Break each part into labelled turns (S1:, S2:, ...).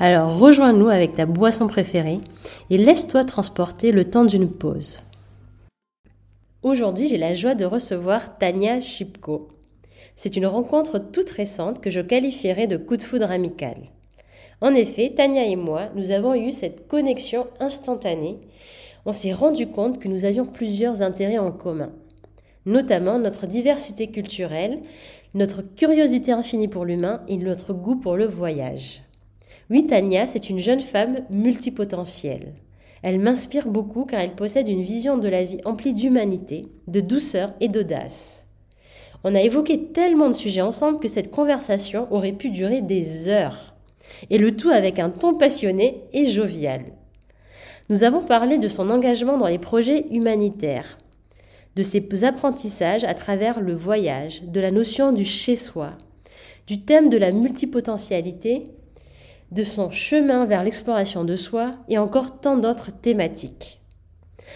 S1: Alors rejoins-nous avec ta boisson préférée et laisse-toi transporter le temps d'une pause. Aujourd'hui, j'ai la joie de recevoir Tania Chipko. C'est une rencontre toute récente que je qualifierais de coup de foudre amical. En effet, Tania et moi, nous avons eu cette connexion instantanée. On s'est rendu compte que nous avions plusieurs intérêts en commun, notamment notre diversité culturelle, notre curiosité infinie pour l'humain et notre goût pour le voyage. Oui, Tania, c'est une jeune femme multipotentielle. Elle m'inspire beaucoup car elle possède une vision de la vie emplie d'humanité, de douceur et d'audace. On a évoqué tellement de sujets ensemble que cette conversation aurait pu durer des heures. Et le tout avec un ton passionné et jovial. Nous avons parlé de son engagement dans les projets humanitaires, de ses apprentissages à travers le voyage, de la notion du chez-soi, du thème de la multipotentialité de son chemin vers l'exploration de soi et encore tant d'autres thématiques.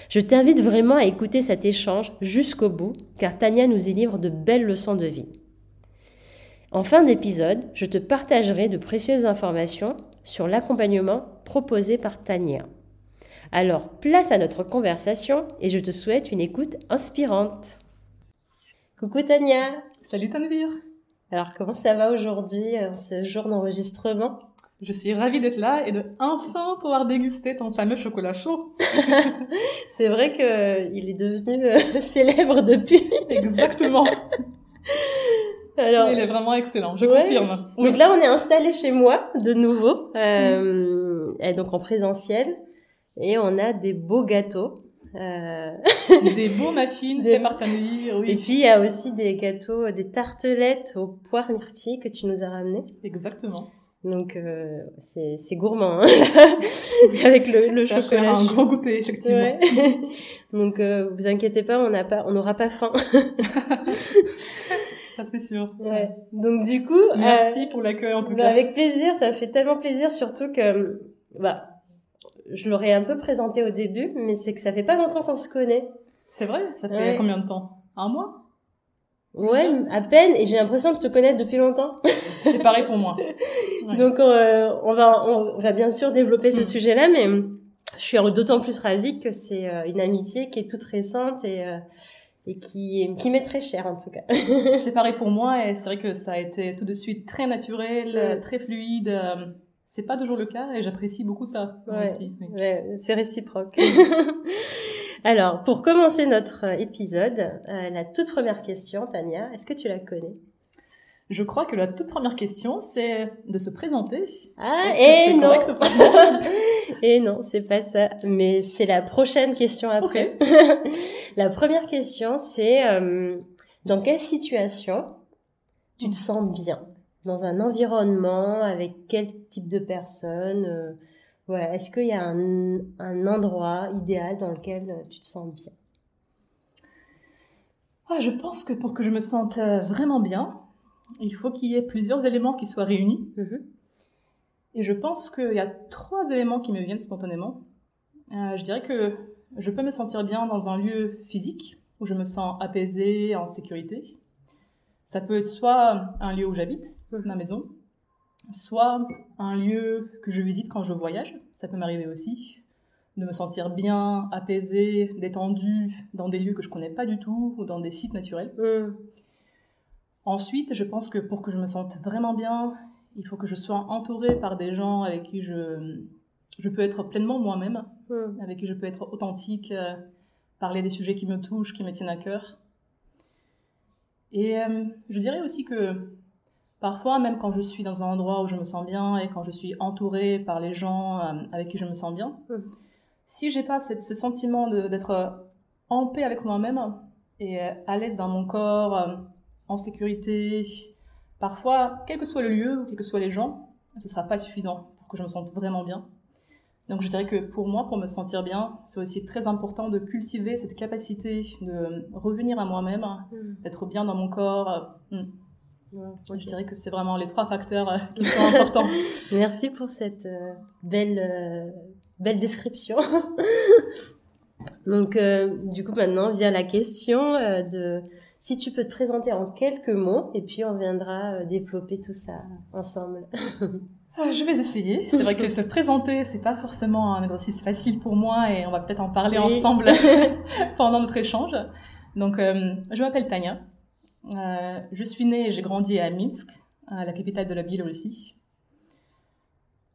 S1: Je t'invite vraiment à écouter cet échange jusqu'au bout, car Tania nous y livre de belles leçons de vie. En fin d'épisode, je te partagerai de précieuses informations sur l'accompagnement proposé par Tania. Alors, place à notre conversation et je te souhaite une écoute inspirante. Coucou Tania
S2: Salut Tanvir
S1: Alors, comment ça va aujourd'hui, en ce jour d'enregistrement?
S2: Je suis ravie d'être là et de enfin pouvoir déguster ton fameux chocolat chaud.
S1: c'est vrai que il est devenu euh, célèbre depuis.
S2: Exactement. Alors, il est vraiment excellent, je confirme.
S1: Donc là, on est installé chez moi de nouveau, euh, et donc en présentiel, et on a des beaux gâteaux.
S2: Euh... des beaux muffins des... faits par oui.
S1: Et puis il y a aussi des gâteaux, des tartelettes aux poires myrtilles que tu nous as ramenées.
S2: Exactement.
S1: Donc euh, c'est gourmand hein avec le, le Ça chocolat.
S2: un grand goûter effectivement. Ouais.
S1: Donc euh, vous inquiétez pas, on n'a pas, on n'aura pas faim.
S2: ça c'est sûr.
S1: Ouais. Donc du coup,
S2: merci euh, pour l'accueil en tout bah, cas.
S1: Avec plaisir, ça fait tellement plaisir, surtout que bah je l'aurais un peu présenté au début, mais c'est que ça fait pas longtemps qu'on se connaît.
S2: C'est vrai, ça fait combien de temps? Un mois?
S1: Ouais, à peine, et j'ai l'impression de te connaître depuis longtemps.
S2: C'est pareil pour moi.
S1: Donc euh, on va on va bien sûr développer ce mm. sujet-là, mais je suis d'autant plus ravie que c'est euh, une amitié qui est toute récente et euh, et qui qui m'est très chère en tout cas.
S2: c'est pareil pour moi et c'est vrai que ça a été tout de suite très naturel, mm. très fluide. C'est pas toujours le cas et j'apprécie beaucoup ça
S1: ouais, aussi. Ouais, c'est réciproque. Alors, pour commencer notre épisode, euh, la toute première question, Tania, est-ce que tu la connais?
S2: Je crois que la toute première question, c'est de se présenter.
S1: Ah, et non. et non, c'est pas ça. Mais c'est la prochaine question après. la première question, c'est euh, dans quelle situation tu te sens bien? Dans un environnement avec quel type de personne euh, Ouais, est-ce qu'il y a un, un, endroit idéal dans lequel euh, tu te sens bien?
S2: Ah, Je pense que pour que je me sente euh, vraiment bien, il faut qu'il y ait plusieurs éléments qui soient réunis. Mm-hmm. Et je pense qu'il y a trois éléments qui me viennent spontanément. Euh, je dirais que je peux me sentir bien dans un lieu physique où je me sens apaisée, en sécurité. Ça peut être soit un lieu où j'habite, mm-hmm. ma maison, soit un lieu que je visite quand je voyage, ça peut m'arriver aussi, de me sentir bien, apaisé, détendu dans des lieux que je connais pas du tout ou dans des sites naturels. Mm. Ensuite, je pense que pour que je me sente vraiment bien, il faut que je sois entourée par des gens avec qui je, je peux être pleinement moi-même, mm. avec qui je peux être authentique, euh, parler des sujets qui me touchent, qui me tiennent à cœur. Et euh, je dirais aussi que Parfois, même quand je suis dans un endroit où je me sens bien et quand je suis entourée par les gens euh, avec qui je me sens bien, si hmm. si j'ai pas ce sentiment d'être en paix avec moi-même et euh, à l'aise dans mon corps, euh, en sécurité, parfois, quel que soit le lieu ou quels que soient les gens, ce sera pas suffisant pour que je me sente vraiment bien. Donc je dirais que pour moi, pour me sentir bien, c'est aussi très important de cultiver cette capacité de revenir à moi-même, hmm. d'être bien dans mon corps. Hmm. Je dirais que c'est vraiment les trois facteurs euh, qui sont importants.
S1: Merci pour cette euh, belle, euh, belle description. Donc, du coup, maintenant vient la question de si tu peux te présenter en quelques mots, et puis on viendra développer tout ça ensemble.
S2: Ah, je vais essayer. C'est vrai que se présenter, c'est pas forcément un exercice facile pour moi et on va peut-être en parler ensemble pendant notre échange. Donc, je m'appelle Tania. Euh, je suis née et j'ai grandi à Minsk, la capitale de la Biélorussie.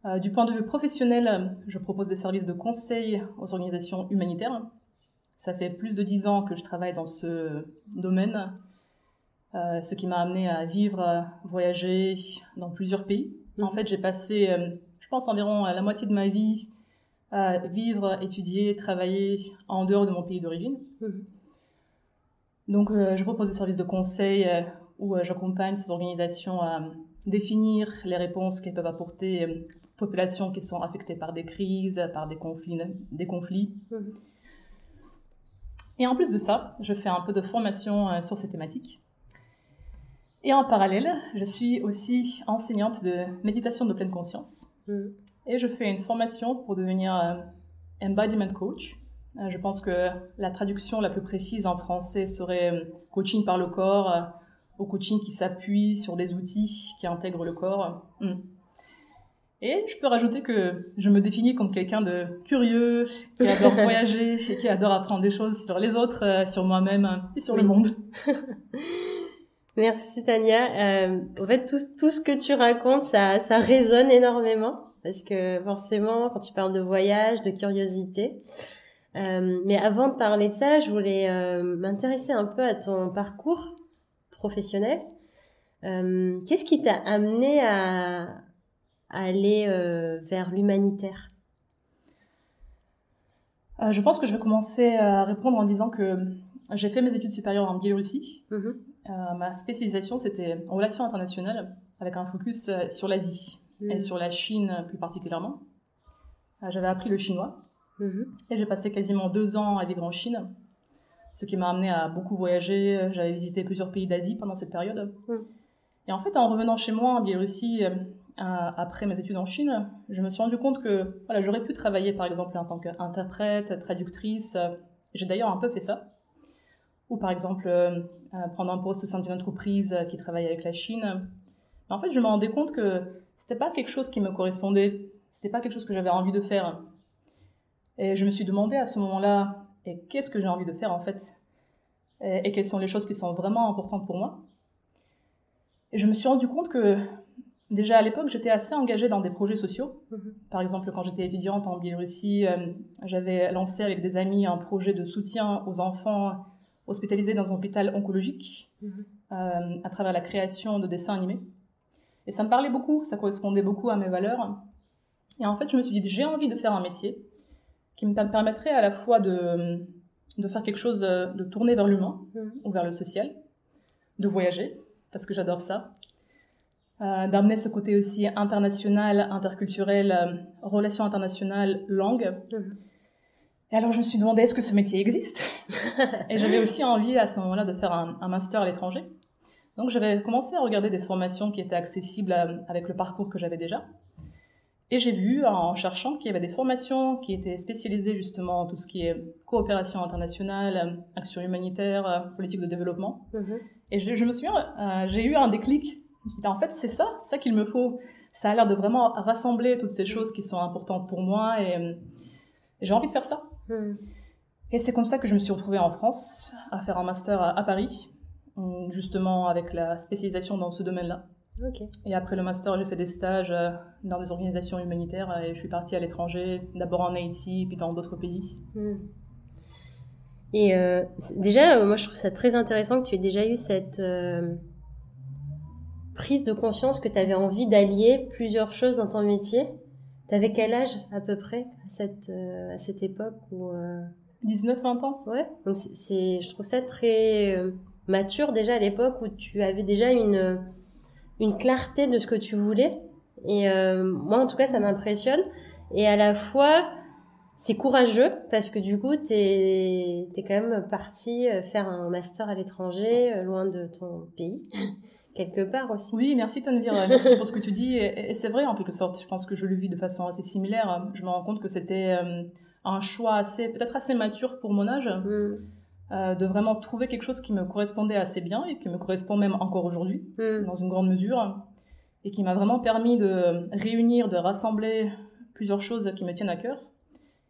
S2: Euh, du point de vue professionnel, je propose des services de conseil aux organisations humanitaires. Ça fait plus de dix ans que je travaille dans ce domaine, ce qui m'a amené à vivre, voyager dans plusieurs pays. En fait, j'ai passé, euh, je pense, environ la moitié de ma vie à vivre, étudier, travailler en dehors de mon pays d'origine. Mhm. Donc, euh, je propose des services de conseil euh, où j'accompagne ces organisations à définir les réponses qu'elles peuvent apporter aux populations qui sont affectées par des crises, par des conflits. Des conflits. Mhm. Et en plus de ça, je fais un peu de formation sur ces thématiques. Et en parallèle, je suis aussi enseignante de méditation de pleine conscience. Mm. Et je fais une formation pour devenir euh, embodiment coach. Euh, je pense que la traduction la plus précise en français serait euh, coaching par le corps ou coaching qui s'appuie sur des outils qui intègrent le corps. Mm. Et je peux rajouter que je me définis comme quelqu'un de curieux, qui adore voyager et qui adore apprendre des choses sur les autres, sur moi-même et sur le monde.
S1: Merci Tania. Euh, en fait, tout, tout ce que tu racontes, ça, ça résonne énormément parce que forcément, quand tu parles de voyage, de curiosité. Euh, mais avant de parler de ça, je voulais euh, m'intéresser un peu à ton parcours professionnel. Euh, Qu'est-ce qui t'a amené à, à aller vers l'humanitaire?
S2: Je pense que je vais commencer à répondre en disant que j'ai fait mes études supérieures en Biélorussie. Mm-hmm. Ma spécialisation, c'était en relations internationales, avec un focus sur l'Asie et mm. sur la Chine plus particulièrement. J'avais appris le chinois mm-hmm. et j'ai passé quasiment deux ans à vivre en Chine, ce qui m'a amené à beaucoup voyager. J'avais visité plusieurs pays d'Asie pendant cette période. Mm. Et en fait, en revenant chez moi en Biélorussie, après mes études en Chine, je me suis rendu compte que voilà, j'aurais pu travailler par exemple en tant qu'interprète, traductrice. J'ai d'ailleurs un peu fait ça ou par exemple euh, euh, prendre un poste au sein d'une entreprise euh, qui travaille avec la Chine. Mais en fait, je me rendais compte que c'était pas quelque chose qui me correspondait, c'était pas quelque chose que j'avais envie de faire. Et je me suis demandé à ce moment-là, et qu'est-ce que j'ai envie de faire en fait? Et, quelles sont les choses qui sont vraiment importantes pour moi? Et je me suis rendu compte que déjà à l'époque, j'étais assez engagée dans des projets sociaux. Mm-hmm. Par exemple, quand j'étais étudiante en Biélorussie, j'avais lancé avec des amis un projet de soutien aux enfants hospitalisé dans un hôpital oncologique mhm. euh, à travers la création de dessins animés. Et ça me parlait beaucoup, ça correspondait beaucoup à mes valeurs. Et en fait, je me suis dit, j'ai envie de faire un métier qui me permettrait à la fois de, de faire quelque chose, de tourner vers l'humain mhm. ou vers le social, de voyager, parce que j'adore ça, euh, d'amener ce côté aussi international, interculturel, euh, relations internationales, langue. Mhm. Et alors je me suis demandé est-ce que ce métier existe? Et j'avais aussi envie à ce moment-là de faire un, master à l'étranger. Donc j'avais commencé à regarder des formations qui étaient accessibles euh, avec le parcours que j'avais déjà. Et j'ai vu en cherchant qu'il y avait des formations qui étaient spécialisées justement en tout ce qui est coopération internationale, action humanitaire, euh, politique de développement. Mhm. Et je, me suis, euh, j'ai eu un déclic. Je me suis dit, en fait, c'est ça, ça qu'il me faut. Ça a l'air de vraiment rassembler toutes ces choses qui sont importantes pour moi et j'ai envie de faire ça. Hmm. Et c'est comme ça que je me suis retrouvée en France à faire un master à, Paris, justement avec la spécialisation dans ce domaine-là. Et après le master, j'ai fait des stages euh, dans des organisations humanitaires et je suis partie à l'étranger, d'abord en Haïti, puis dans d'autres pays. Hmm.
S1: Et euh, déjà, euh, moi je trouve ça très intéressant que tu aies déjà eu cette prise de conscience que tu avais envie d'allier plusieurs choses dans ton métier. T'avais quel âge à peu près à cette, euh, à cette époque où,
S2: 19, 20 ans.
S1: Ouais, donc c'est, je trouve ça très euh, mature déjà à l'époque où tu avais déjà une, une clarté de ce que tu voulais. Et euh, moi en tout cas ça m'impressionne. Et à la fois, c'est courageux parce que du coup, tu es, quand même parti euh, faire un master à l'étranger, euh, loin de ton pays, quelque part aussi.
S2: Oui, merci Tanvir, merci pour ce que tu dis. Et, c'est vrai en quelque sorte, je pense que je le vis de façon assez similaire. Je me rends compte que c'était euh, un choix assez, peut-être assez mature pour mon âge. Mm. De vraiment trouver quelque chose qui me correspondait assez bien et qui me correspond même encore aujourd'hui, mm. dans une grande mesure, et qui m'a vraiment permis de réunir, de rassembler plusieurs choses qui me tiennent à cœur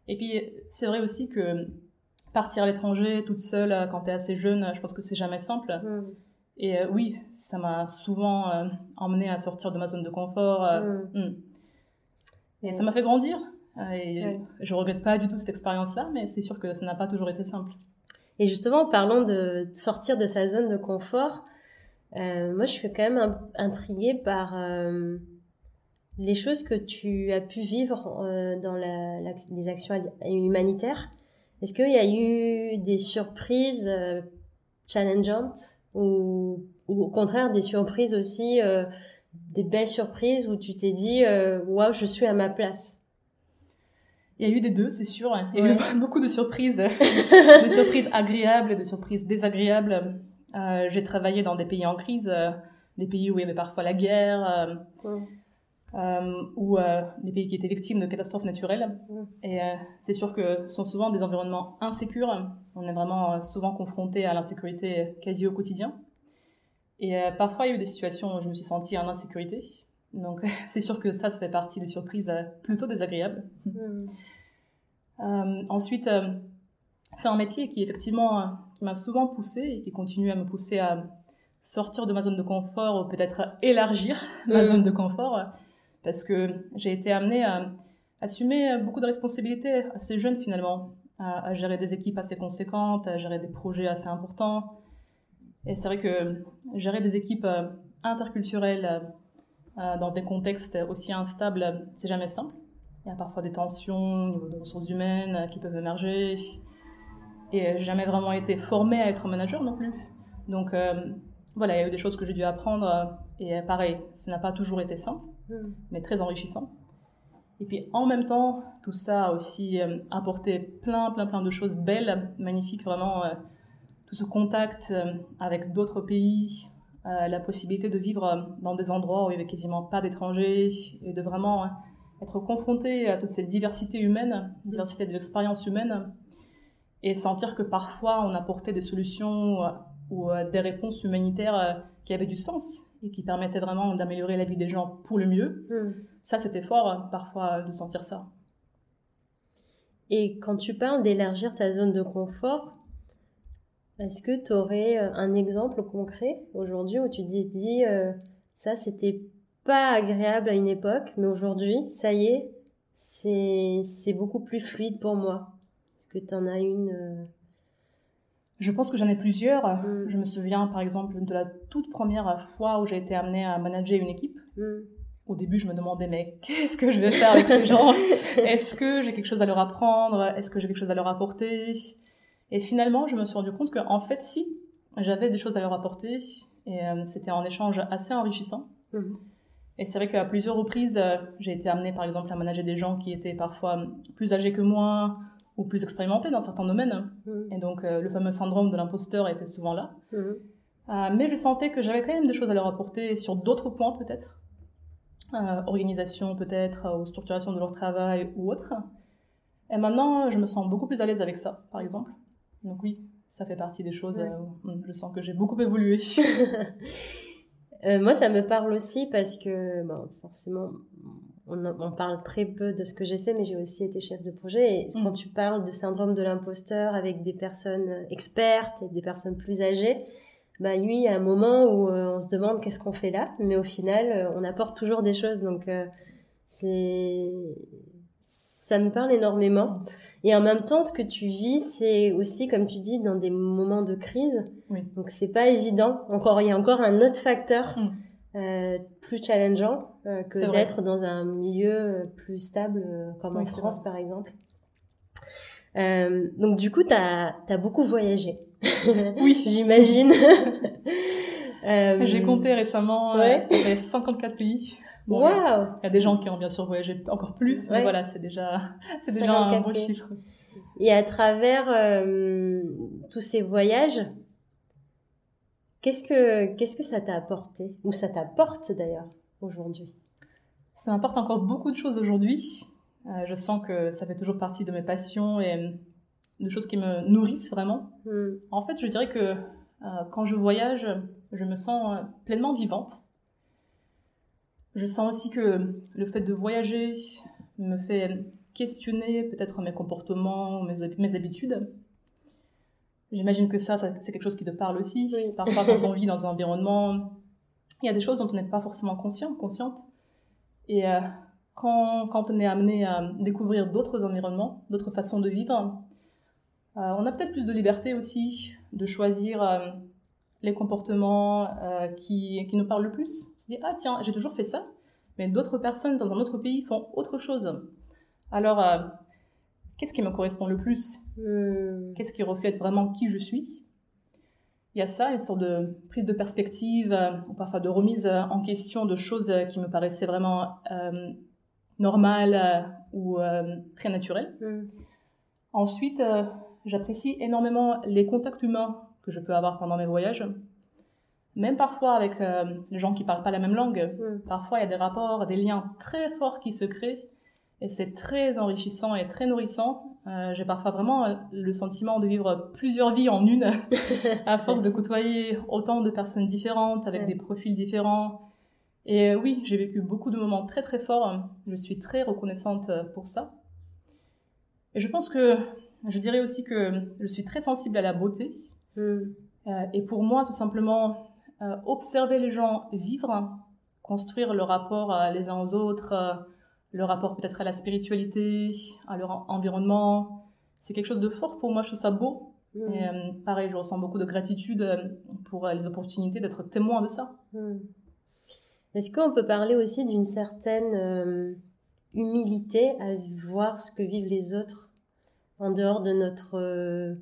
S2: et puis, c'est vrai aussi que partir à l'étranger toute seule euh, quand tu es assez jeune, je pense que c'est jamais simple. Mm. Et euh, oui, ça m'a souvent euh, emmené à sortir de ma zone de confort. Mm. Mm. Et ça m'a fait grandir. et je regrette pas du tout cette expérience-là, mais c'est sûr que ça n'a pas toujours été simple.
S1: Et justement, en parlant de sortir de sa zone de confort, moi je suis quand même intriguée par les choses que tu as pu vivre euh, dans la, les actions humanitaires, est-ce qu'il y a eu des surprises euh, challengeantes ou, au contraire des surprises aussi, euh, des belles surprises où tu t'es dit waouh, je suis à ma place
S2: il y a eu des deux, c'est sûr. Il y a eu beaucoup de surprises, de surprises agréables et de surprises désagréables. j'ai travaillé dans des pays en crise, des pays où il y avait parfois la guerre, euh, ou euh, des pays qui étaient victimes de catastrophes naturelles. Et euh, c'est sûr que ce sont souvent des environnements insécures. On est vraiment souvent confronté à l'insécurité quasi au quotidien. Et parfois, il y a eu des situations où je me suis sentie en insécurité. Donc, c'est sûr que ça, ça fait partie des surprises plutôt désagréables. Mm. ensuite, c'est un métier qui, effectivement, qui m'a souvent poussée et qui continue à me pousser à sortir de ma zone de confort ou peut-être élargir ma mm. zone de confort parce que j'ai été amenée à assumer beaucoup de responsabilités assez jeune finalement, à, gérer des équipes assez conséquentes, à gérer des projets assez importants. Et c'est vrai que gérer des équipes euh, interculturelles euh, dans des contextes aussi instables, c'est jamais simple. Il y a parfois des tensions au niveau des ressources humaines euh, qui peuvent émerger. Et j'ai jamais vraiment été formée à être manager non plus. Donc voilà, il y a eu des choses que j'ai dû apprendre. Et pareil, ça n'a pas toujours été simple. Hmm. mais très enrichissant. Et puis en même temps, tout ça a aussi euh, apporté plein, plein, plein de choses belles, magnifiques, vraiment. Euh, tout ce contact euh, avec d'autres pays, la possibilité de vivre dans des endroits où il n'y avait quasiment pas d'étrangers et de vraiment être confronté à toute cette diversité humaine, diversité de l'expérience humaine, et sentir que parfois on apportait des solutions ou des réponses humanitaires qui avaient du sens et qui permettaient vraiment d'améliorer la vie des gens pour le mieux. Hmm. Ça, c'était fort euh, parfois de sentir ça.
S1: Et quand tu parles d'élargir ta zone de confort, est-ce que tu aurais euh, un exemple concret aujourd'hui où tu te dis euh, ça c'était pas agréable à une époque, mais aujourd'hui, ça y est, c'est beaucoup plus fluide pour moi? Est-ce que tu en as une
S2: je pense que j'en ai plusieurs. Mm. Je me souviens par exemple de la toute première fois où j'ai été amenée à manager une équipe. Mm. Au début, je me demandais mais qu'est-ce que je vais faire avec ces gens? Est-ce que j'ai quelque chose à leur apprendre? Est-ce que j'ai quelque chose à leur apporter? Et finalement, je me suis rendu compte que en fait, si j'avais des choses à leur apporter, et euh, c'était un échange assez enrichissant. Mm. Et c'est vrai qu'à plusieurs reprises, euh, j'ai été amenée par exemple à manager des gens qui étaient parfois plus âgés que moi ou plus expérimenté dans certains domaines. Mm. Et donc, euh, le fameux syndrome de l'imposteur était souvent là. Mm. Euh, mais je sentais que j'avais quand même des choses à leur apporter sur d'autres points, peut-être. Organisation, peut-être, ou structuration de leur travail ou autre. Et maintenant, je me sens beaucoup plus à l'aise avec ça, par exemple. Donc, oui, ça fait partie des choses où je sens que j'ai beaucoup évolué.
S1: moi, ça me parle aussi parce que, bon, forcément, on, parle très peu de ce que j'ai fait, mais j'ai aussi été chef de projet. Et quand mm. tu parles de syndrome de l'imposteur avec des personnes expertes et des personnes plus âgées, bah oui, il y a un moment où euh, on se demande qu'est-ce qu'on fait là, mais au final, euh, on apporte toujours des choses. Donc, euh, c'est ça me parle énormément. Et en même temps, ce que tu vis, c'est aussi, comme tu dis, dans des moments de crise. Oui. Donc, c'est pas évident. Encore, il y a encore un autre facteur. Mm. Euh, plus challengeant euh, que d'être dans un milieu euh, plus stable comme en France par exemple. donc du coup, tu as, beaucoup voyagé.
S2: Oui.
S1: J'imagine.
S2: J'ai compté récemment, ouais. 54 pays. Il y a des gens qui ont bien sûr voyagé encore plus, mais voilà, c'est déjà, c'est déjà un bon chiffre.
S1: Et à travers euh, tous ces voyages, qu'est-ce que, qu'est-ce que ça t'a apporté? Ou ça t'apporte d'ailleurs aujourd'hui?
S2: Ça m'apporte encore beaucoup de choses aujourd'hui. Euh, je sens que ça fait toujours partie de mes passions et euh, de choses qui me nourrissent vraiment. Hmm. En fait, je dirais que quand je voyage, je me sens pleinement vivante. Je sens aussi que le fait de voyager me fait questionner peut-être mes comportements, mes, mes habitudes. J'imagine que ça, c'est quelque chose qui te parle aussi. Parfois, quand on vit dans un environnement, il y a des choses dont on n'est pas forcément conscient, consciente. Et euh, quand, quand, on est amené à découvrir d'autres environnements, d'autres façons de vivre, euh, on a peut-être plus de liberté aussi de choisir euh, les comportements qui, qui, nous parlent le plus. On se dit, ah tiens, j'ai toujours fait ça, mais d'autres personnes dans un autre pays font autre chose. Alors, euh, qu'est-ce qui me correspond le plus? Hmm. Qu'est-ce qui reflète vraiment qui je suis? Il y a ça, une sorte de prise de perspective, euh, ou parfois de remise euh, en question de choses qui me paraissaient vraiment normales ou très naturelles. Ensuite, j'apprécie énormément les contacts humains que je peux avoir pendant mes voyages même parfois avec les gens qui parlent pas la même langue. Hmm. Parfois, il y a des rapports, des liens très forts qui se créent et c'est très enrichissant et très nourrissant. Euh, j'ai parfois vraiment le sentiment de vivre plusieurs vies en une, à force de côtoyer autant de personnes différentes, avec des profils différents. Et euh, oui, j'ai vécu beaucoup de moments très très forts. Je suis très reconnaissante pour ça. Et je pense que, je dirais aussi que je suis très sensible à la beauté. Euh, et pour moi, tout simplement, observer les gens vivre, construire le rapport les uns aux autres, le rapport peut-être à la spiritualité, à leur environnement. C'est quelque chose de fort pour moi, je trouve ça beau. Mm. Et, euh, pareil, je ressens beaucoup de gratitude euh, pour euh, les opportunités d'être témoin de ça. Mm.
S1: Est-ce qu'on peut parler aussi d'une certaine humilité à voir ce que vivent les autres en dehors de notre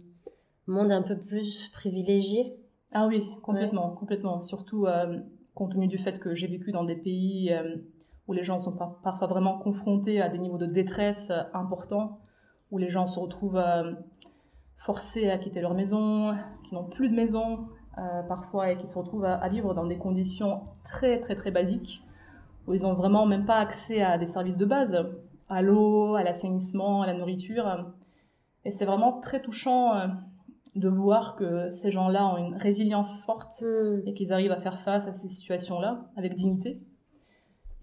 S1: monde un peu plus privilégié
S2: Ah oui, complètement, complètement. Surtout compte tenu du fait que j'ai vécu dans des pays où les gens sont parfois vraiment confrontés à des niveaux de détresse euh, importants, où les gens se retrouvent euh, forcés à quitter leur maison, qui n'ont plus de maison euh, parfois et qui se retrouvent à, vivre dans des conditions très très très basiques, où ils n'ont vraiment même pas accès à des services de base, à l'eau, à l'assainissement, à la nourriture. Et c'est vraiment très touchant de voir que ces gens-là ont une résilience forte mmh. et qu'ils arrivent à faire face à ces situations-là avec dignité.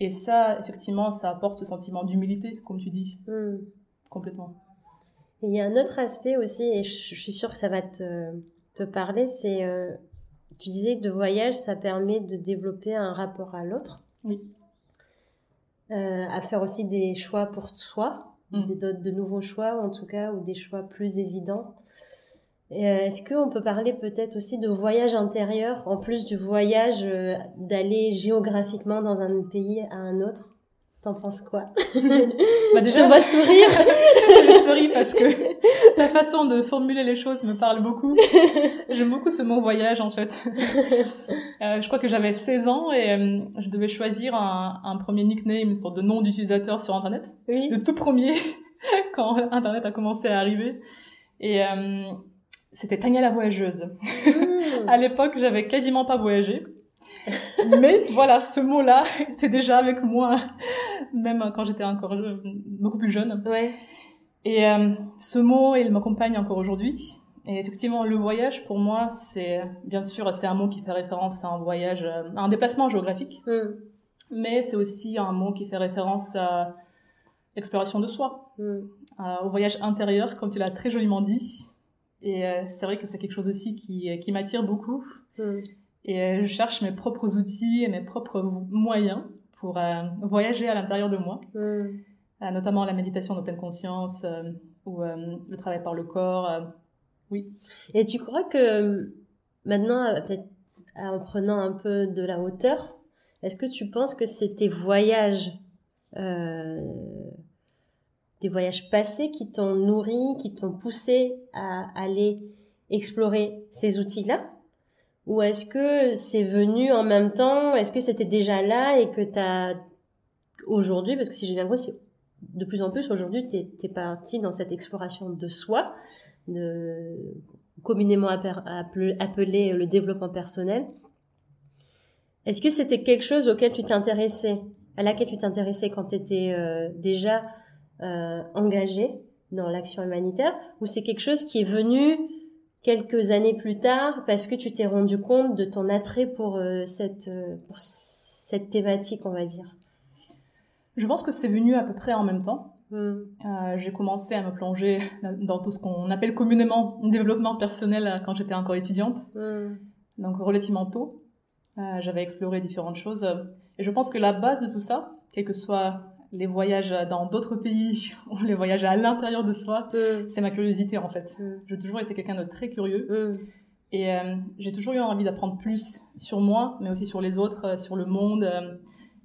S2: Et ça, effectivement, ça apporte ce sentiment d'humilité, comme tu dis. Hmm. Complètement.
S1: Et il y a un autre aspect aussi, et je, suis sûre que ça va te, te parler, c'est, euh, tu disais que de voyage, ça permet de développer un rapport à l'autre.
S2: Oui.
S1: Euh, à faire aussi des choix pour soi, hmm. des, de nouveaux choix, en tout cas, ou des choix plus évidents. Euh, est-ce qu'on peut parler peut-être aussi de voyage intérieur, en plus du voyage euh, d'aller géographiquement dans un pays à un autre? T'en penses quoi?
S2: Bah déjà, Je te vois sourire. je souris parce que ta façon de formuler les choses me parle beaucoup. J'aime beaucoup ce mot voyage en fait. Euh, je crois que j'avais 16 ans et je devais choisir un, un, premier nickname, une sorte de nom d'utilisateur sur Internet.
S1: Oui.
S2: Le tout premier quand Internet a commencé à arriver. Et c'était Tania la voyageuse. Mmh. à l'époque, j'avais quasiment pas voyagé. Mais voilà, ce mot-là était déjà avec moi, même quand j'étais encore beaucoup plus jeune.
S1: Ouais.
S2: Et euh, ce mot, il m'accompagne encore aujourd'hui. Et effectivement, le voyage, pour moi, c'est bien sûr, c'est un mot qui fait référence à un voyage, à un déplacement géographique. Mmh. Mais c'est aussi un mot qui fait référence à l'exploration de soi, mmh. au voyage intérieur, comme tu l'as très joliment dit. Et euh, c'est vrai que c'est quelque chose aussi qui, euh, qui m'attire beaucoup. Mm. Et euh, je cherche mes propres outils et mes propres moyens pour voyager à l'intérieur de moi. Mm. notamment la méditation de pleine conscience ou le travail par le corps. oui.
S1: Et tu crois que maintenant, en prenant un peu de la hauteur, est-ce que tu penses que c'est tes voyages des voyages passés qui t'ont nourri, qui t'ont poussé à aller explorer ces outils-là? Ou est-ce que c'est venu en même temps? Est-ce que c'était déjà là et que tu as aujourd'hui, parce que si j'ai bien compris, de plus en plus aujourd'hui, tu es, parti dans cette exploration de soi, de, communément appelé, le développement personnel. Est-ce que c'était quelque chose auquel tu t'intéressais, à laquelle tu t'intéressais quand tu étais euh, déjà euh, engagé dans l'action humanitaire, ou c'est quelque chose qui est venu quelques années plus tard parce que tu t'es rendu compte de ton attrait pour euh, cette pour cette thématique, on va dire?
S2: Je pense que c'est venu à peu près en même temps. Euh, j'ai commencé à me plonger dans tout ce qu'on appelle communément développement personnel euh, quand j'étais encore étudiante,
S1: hmm.
S2: donc relativement tôt. Euh, j'avais exploré différentes choses et je pense que la base de tout ça, quels que soient les voyages dans d'autres pays les voyages à l'intérieur de soi,
S1: hmm.
S2: c'est ma curiosité en fait. J'ai toujours été quelqu'un de très curieux et j'ai toujours eu envie d'apprendre plus sur moi, mais aussi sur les autres, sur le monde.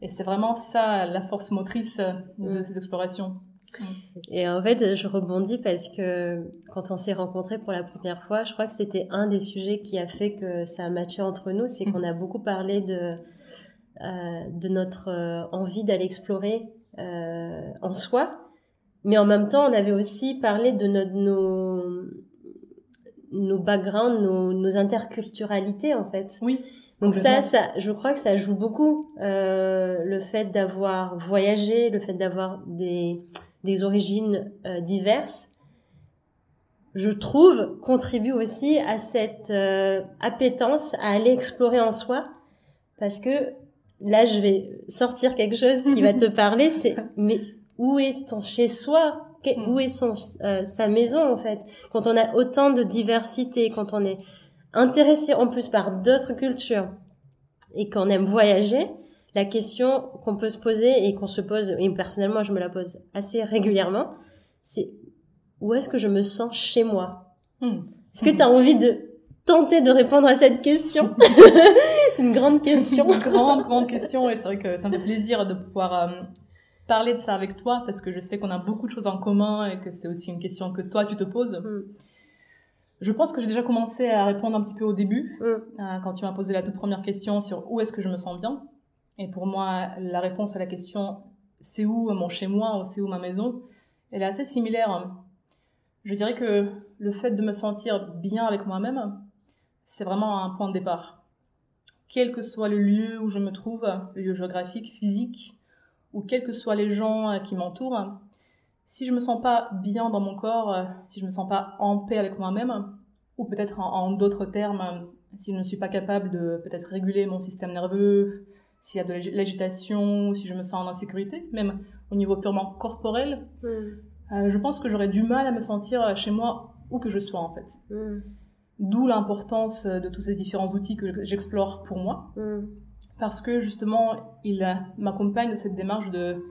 S2: et c'est vraiment ça la force motrice de cette exploration.
S1: Et en fait, je rebondis parce que quand on s'est rencontrés pour la première fois, je crois que c'était un des sujets qui a fait que ça a matché entre nous, c'est qu'on a beaucoup parlé de, euh, de notre euh, envie d'aller explorer euh, en soi, mais en même temps, on avait aussi parlé de notre, nos, nos backgrounds, nos, nos interculturalités en fait.
S2: Oui.
S1: Donc ça, ça, je crois que ça joue beaucoup euh, le fait d'avoir voyagé, le fait d'avoir des des origines euh, diverses, je trouve, contribue aussi à cette euh, appétence à aller explorer en soi, parce que là, je vais sortir quelque chose qui va te parler, c'est mais où est ton chez soi Où mm. est son euh, sa maison en fait? Quand on a autant de diversité, quand on est intéressé en plus par d'autres cultures et qu'on aime voyager, la question qu'on peut se poser et qu'on se pose, et personnellement je me la pose assez régulièrement, c'est où est-ce que je me sens chez moi?
S2: Hmm.
S1: Est-ce que tu as envie de tenter de répondre à cette question? Une grande question.
S2: Une grande, grande question, et c'est vrai que ça me fait plaisir de pouvoir euh, parler de ça avec toi, parce que je sais qu'on a beaucoup de choses en commun et que c'est aussi une question que toi tu te poses.
S1: Hmm.
S2: Je pense que j'ai déjà commencé à répondre un petit peu au début,
S1: hmm.
S2: euh, quand tu m'as posé la toute première question sur où est-ce que je me sens bien. Et pour moi, la réponse à la question c'est où mon chez moi ou c'est où ma maison, elle est assez similaire. Je dirais que le fait de me sentir bien avec moi-même, c'est vraiment un point de départ. Quel que soit le lieu où je me trouve, le lieu géographique, physique, ou quels que soient les gens qui m'entourent, si je me sens pas bien dans mon corps, si je me sens pas en paix avec moi-même, ou peut-être en, en d'autres termes, si je ne suis pas capable de peut-être réguler mon système nerveux, s'il y a de l'agitation, si je me sens en insécurité, même au niveau purement corporel,
S1: hmm.
S2: euh, je pense que j'aurais du mal à me sentir chez moi où que je sois en fait.
S1: Hmm.
S2: D'où l'importance de tous ces différents outils que j'explore pour moi,
S1: hmm.
S2: parce que justement, ils m'accompagnent de cette démarche de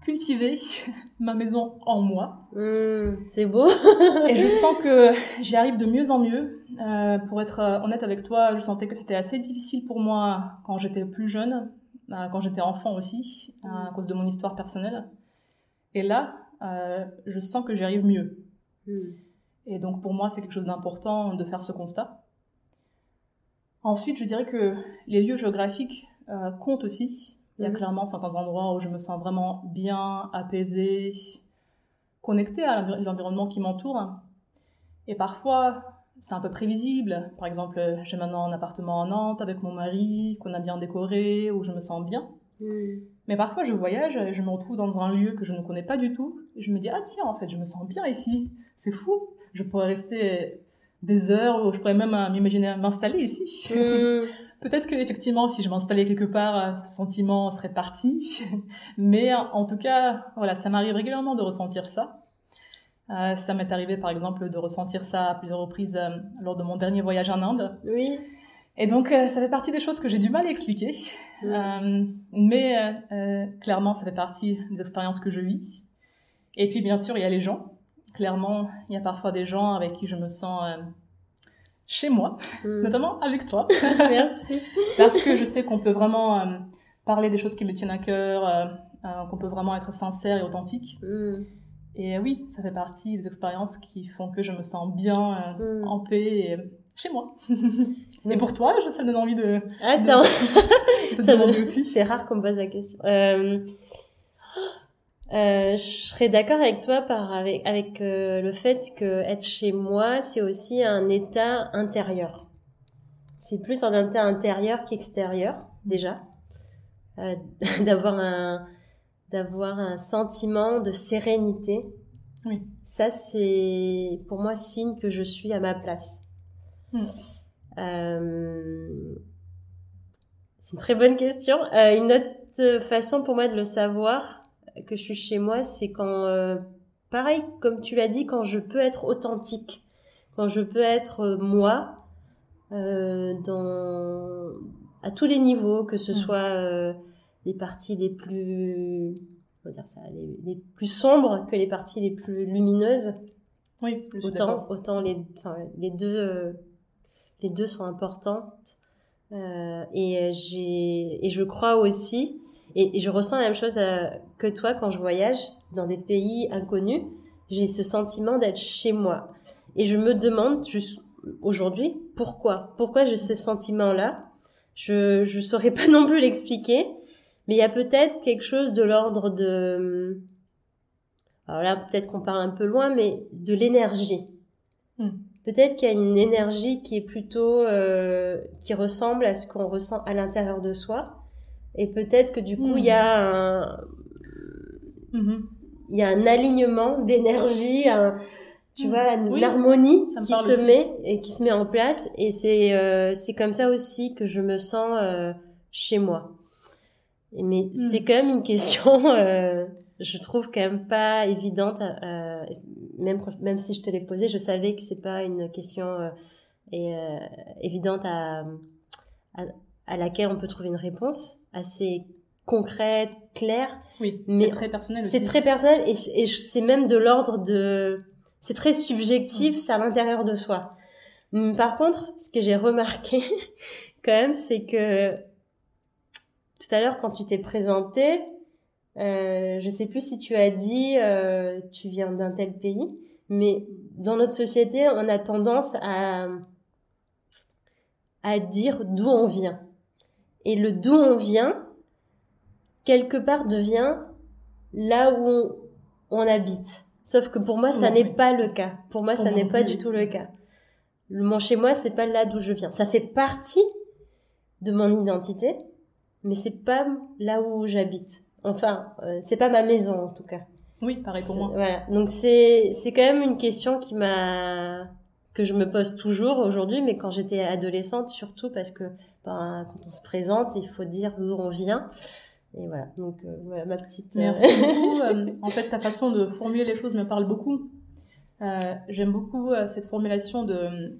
S2: cultiver ma maison en moi.
S1: c'est beau.
S2: et je sens que j'y arrive de mieux en mieux. Euh, pour être euh, honnête avec toi, je sentais que c'était assez difficile pour moi quand j'étais plus jeune, euh, quand j'étais enfant aussi, à cause de mon histoire personnelle. Et là, je sens que j'y arrive mieux. Et donc pour moi, c'est quelque chose d'important de faire ce constat. Ensuite, je dirais que les lieux géographiques comptent aussi. Il y a clairement certains endroits où je me sens vraiment bien, apaisée, connectée à l'environnement qui m'entoure. Et parfois, c'est un peu prévisible. Par exemple, j'ai maintenant un appartement en Nantes avec mon mari, qu'on a bien décoré, où je me sens bien.
S1: Mm.
S2: Mais parfois, je voyage et je me retrouve dans un lieu que je ne connais pas du tout. Et je me dis, ah tiens, en fait, je me sens bien ici. C'est fou. Je pourrais rester des heures, ou je pourrais même euh, m'imaginer m'installer ici.
S1: Mm.
S2: Peut-être que effectivement, si je m'installais quelque part, ce sentiment serait parti. Mais en tout cas, voilà, ça m'arrive régulièrement de ressentir ça. Euh, ça m'est arrivé par exemple de ressentir ça à plusieurs reprises euh, lors de mon dernier voyage en Inde.
S1: Oui.
S2: Et donc euh, ça fait partie des choses que j'ai du mal à expliquer. mais clairement, ça fait partie des expériences que je vis. Et puis bien sûr, il y a les gens. Clairement, il y a parfois des gens avec qui je me sens chez moi,
S1: mm.
S2: notamment avec toi.
S1: Merci.
S2: Parce que je sais qu'on peut vraiment euh, parler des choses qui me tiennent à cœur, euh, euh, qu'on peut vraiment être sincère et authentique.
S1: Mm.
S2: Et oui, ça fait partie des expériences qui font que je me sens bien,
S1: Mm.
S2: en paix et chez moi. et pour toi, ça donne envie de.
S1: Attends,
S2: de, de
S1: Ça me-
S2: aussi.
S1: c'est rare qu'on me pose la question. Euh, je serais d'accord avec toi par avec avec euh, le fait que être chez moi, c'est aussi un état intérieur. C'est plus un état intérieur qu'extérieur déjà, euh, d'avoir un d'avoir un sentiment de sérénité.
S2: Oui.
S1: Ça c'est pour moi signe que je suis à ma place. Euh, c'est une très bonne question. Euh, une autre façon pour moi de le savoir que je suis chez moi, c'est quand, euh, pareil, comme tu l'as dit, quand je peux être authentique, quand je peux être euh, moi, euh, dans, à tous les niveaux, que ce
S2: Mm.
S1: soit euh, les parties les plus, dire ça, les, les plus sombres que les parties les plus lumineuses.
S2: Oui,
S1: Autant, autant les, enfin, les deux, euh, les deux sont importantes. Euh, et j'ai, et je crois aussi, et, je ressens la même chose euh, que toi quand je voyage dans des pays inconnus. J'ai ce sentiment d'être chez moi. Et je me demande juste aujourd'hui pourquoi, pourquoi j'ai ce sentiment-là? Je, je saurais pas non plus l'expliquer, mais il y a peut-être quelque chose de l'ordre de, alors là, peut-être qu'on parle un peu loin, mais de l'énergie.
S2: Hmm.
S1: Peut-être qu'il y a une énergie qui est plutôt, euh, qui ressemble à ce qu'on ressent à l'intérieur de soi. Et peut-être que du coup,
S2: Hmm.
S1: il y a un,
S2: Mhm.
S1: il y a un alignement d'énergie, un- tu
S2: Hmm.
S1: vois, une
S2: Oui,
S1: harmonie
S2: ça me
S1: qui se
S2: aussi.
S1: met et qui se met en place. Et c'est, euh, c'est comme ça aussi que je me sens euh, chez moi. Mais
S2: Hmm.
S1: c'est quand même une question, euh, je trouve quand même pas évidente. même même si je te l'ai posée, je savais que c'est pas une question et, évidente à, à à laquelle on peut trouver une réponse assez concrète, claire.
S2: Oui,
S1: Mais
S2: c'est très personnel.
S1: C'est très personnel et, et c'est même de l'ordre de... C'est très subjectif, c'est à l'intérieur de soi. Hum, Par contre, ce que j'ai remarqué quand même, c'est que tout à l'heure, quand tu t'es présenté, euh, je sais plus si tu as dit euh, tu viens d'un tel pays, mais dans notre société, on a tendance à à dire d'où on vient. Et le d'où on vient, quelque part devient là où on, on habite. Sauf que pour moi, ça n'est pas le cas. Pour moi, ça n'est pas du tout le cas. Le mon chez moi, c'est pas là d'où je viens. Ça fait partie de mon identité, mais c'est pas là où j'habite. Enfin, euh, c'est pas ma maison en tout cas.
S2: Oui, pareil pour moi.
S1: Voilà. Donc c'est c'est quand même une question qui m'a que je me pose toujours aujourd'hui, mais quand j'étais adolescente surtout parce que ben, quand on se présente, il faut dire d'où on vient. Et voilà. Donc euh, voilà ma petite. euh,
S2: Merci beaucoup. Euh, en fait, ta façon de formuler les choses me parle beaucoup. Euh, J'aime beaucoup euh, cette formulation de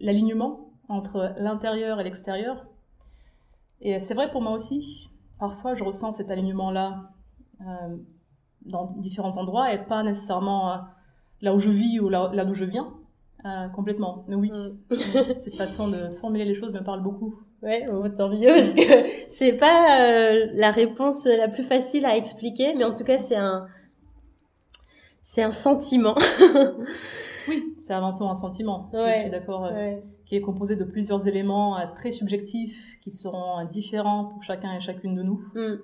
S2: l'alignement entre l'intérieur et l'extérieur. Et c'est vrai pour moi aussi. Parfois, je ressens cet alignement-là dans différents endroits et pas nécessairement là où je vis ou là, là d'où je viens. Euh, complètement. Oui,
S1: Mm.
S2: cette façon de formuler les choses me parle beaucoup.
S1: Ouais, bon, tant mieux parce que c'est pas euh, la réponse la plus facile à expliquer, mais en tout cas c'est un c'est un sentiment.
S2: Oui, c'est avant tout un sentiment.
S1: Ouais.
S2: Je suis d'accord. euh,
S1: Ouais.
S2: qui est composé de plusieurs éléments très subjectifs qui seront différents pour chacun et chacune de nous.
S1: Mm.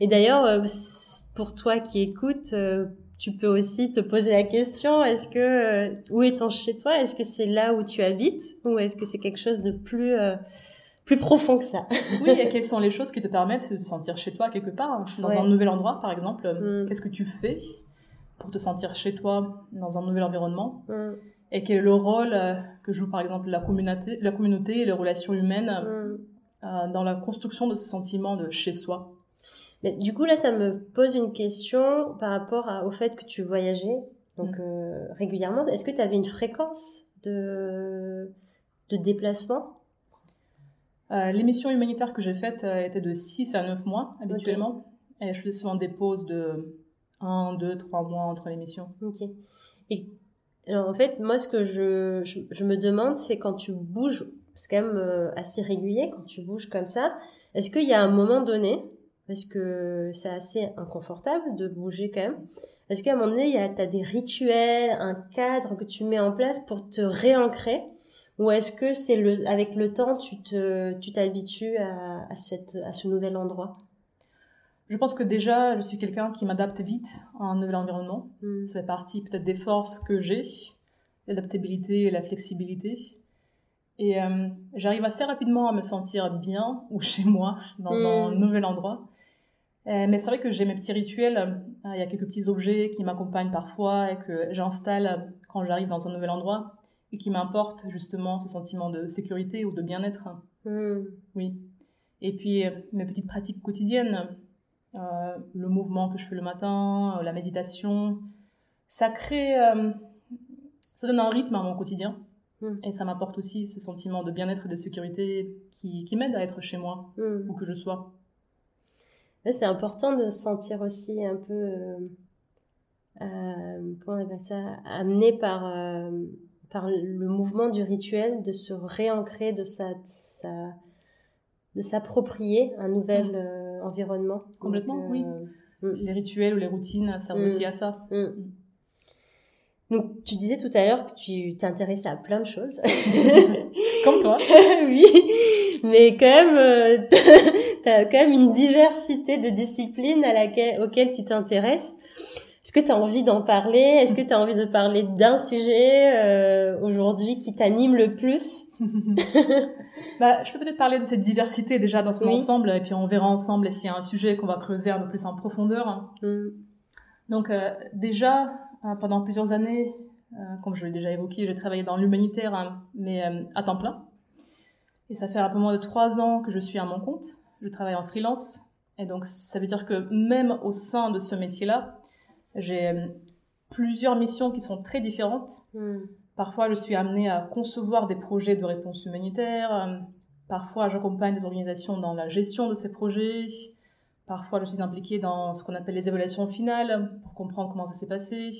S1: Et d'ailleurs, pour toi qui écoutes, tu peux aussi te poser la question est-ce que euh, où est ton chez toi Est-ce que c'est là où tu habites ou est-ce que c'est quelque chose de plus euh, plus profond que ça?
S2: Oui, et quelles sont les choses qui te permettent de te sentir chez toi quelque part, hein, dans
S1: Ouais.
S2: un nouvel endroit par exemple
S1: Mm.
S2: Qu'est-ce que tu fais pour te sentir chez toi dans un nouvel environnement?
S1: Mm,
S2: Et quel est le rôle euh, que joue par exemple la communauté, la communauté et les relations humaines
S1: mm.
S2: euh, dans la construction de ce sentiment de chez soi?
S1: Mais du coup là, ça me pose une question par rapport à- au fait que tu voyageais donc
S2: Mm.
S1: euh, régulièrement. Est-ce que tu avais une fréquence de de déplacement?
S2: Euh, L'émission humanitaire que j'ai faite euh, était de 6 à 9 mois habituellement. Et je faisais souvent des pauses de 1, 2, 3 mois entre les missions.
S1: Ok. Et alors en fait, moi ce que je, je, je me demande, c'est quand tu bouges, c'est quand même euh, assez régulier quand tu bouges comme ça, est-ce qu'il y a un moment donné, parce que c'est assez inconfortable de bouger quand même, est-ce qu'à un moment donné, il y a, t'as des rituels, un cadre que tu mets en place pour te réancrer ou est-ce que c'est le, avec le temps, tu te, tu t'habitues à, à cette, à ce nouvel endroit?
S2: Je pense que déjà, je suis quelqu'un qui m'adapte vite à un nouvel environnement. Hmm. Ça fait partie peut-être des forces que j'ai, l'adaptabilité et la flexibilité. Et euh, j'arrive assez rapidement à me sentir bien ou chez moi, dans un hmm. nouvel endroit. Euh, mais c'est vrai que j'ai mes petits rituels. Euh, il y a quelques petits objets qui m'accompagnent parfois et que j'installe quand j'arrive dans un nouvel endroit et qui m'apportent justement ce sentiment de sécurité ou de bien-être. Hmm. Oui. Et puis mes petites pratiques quotidiennes, le mouvement que je fais le matin, la méditation, ça crée, ça donne un rythme à mon quotidien. Hmm. Et ça m'apporte aussi ce sentiment de bien-être et de sécurité qui, qui m'aide à être chez moi, hmm. où que je sois.
S1: C'est important de se sentir aussi un peu, euh, euh, comment on appelle ça, amené par, euh, par le mouvement du rituel, de se réancrer, de sa, de s'approprier un nouvel hmm. environnement.
S2: Complètement, oui. Les rituels ou les routines servent aussi à ça.
S1: Donc, tu disais tout à l'heure que tu t'intéressais à plein de choses.
S2: Comme toi.
S1: oui. Mais quand même, euh, t'as quand même une diversité de disciplines à laquelle, auxquelles tu t'intéresses. Est-ce que tu as envie d'en parler? Est-ce que tu as envie de parler d'un sujet euh, aujourd'hui qui t'anime le plus?
S2: Bah, Je peux peut-être parler de cette diversité déjà dans son ensemble, et puis on verra ensemble s'il y a un sujet qu'on va creuser un peu plus en profondeur. Mm. Donc euh, déjà, euh, pendant plusieurs années, comme je l'ai déjà évoqué, j'ai travaillé dans l'humanitaire, hein, mais à temps plein. Et ça fait un peu moins de trois ans que je suis à mon compte. Je travaille en freelance. Et donc, ça veut dire que même au sein de ce métier-là, j'ai plusieurs missions qui sont très différentes. Hmm. Parfois, je suis amenée à concevoir des projets de réponse humanitaire. Parfois, j'accompagne des organisations dans la gestion de ces projets. Parfois, je suis impliquée dans ce qu'on appelle les évaluations finales pour comprendre comment ça s'est passé.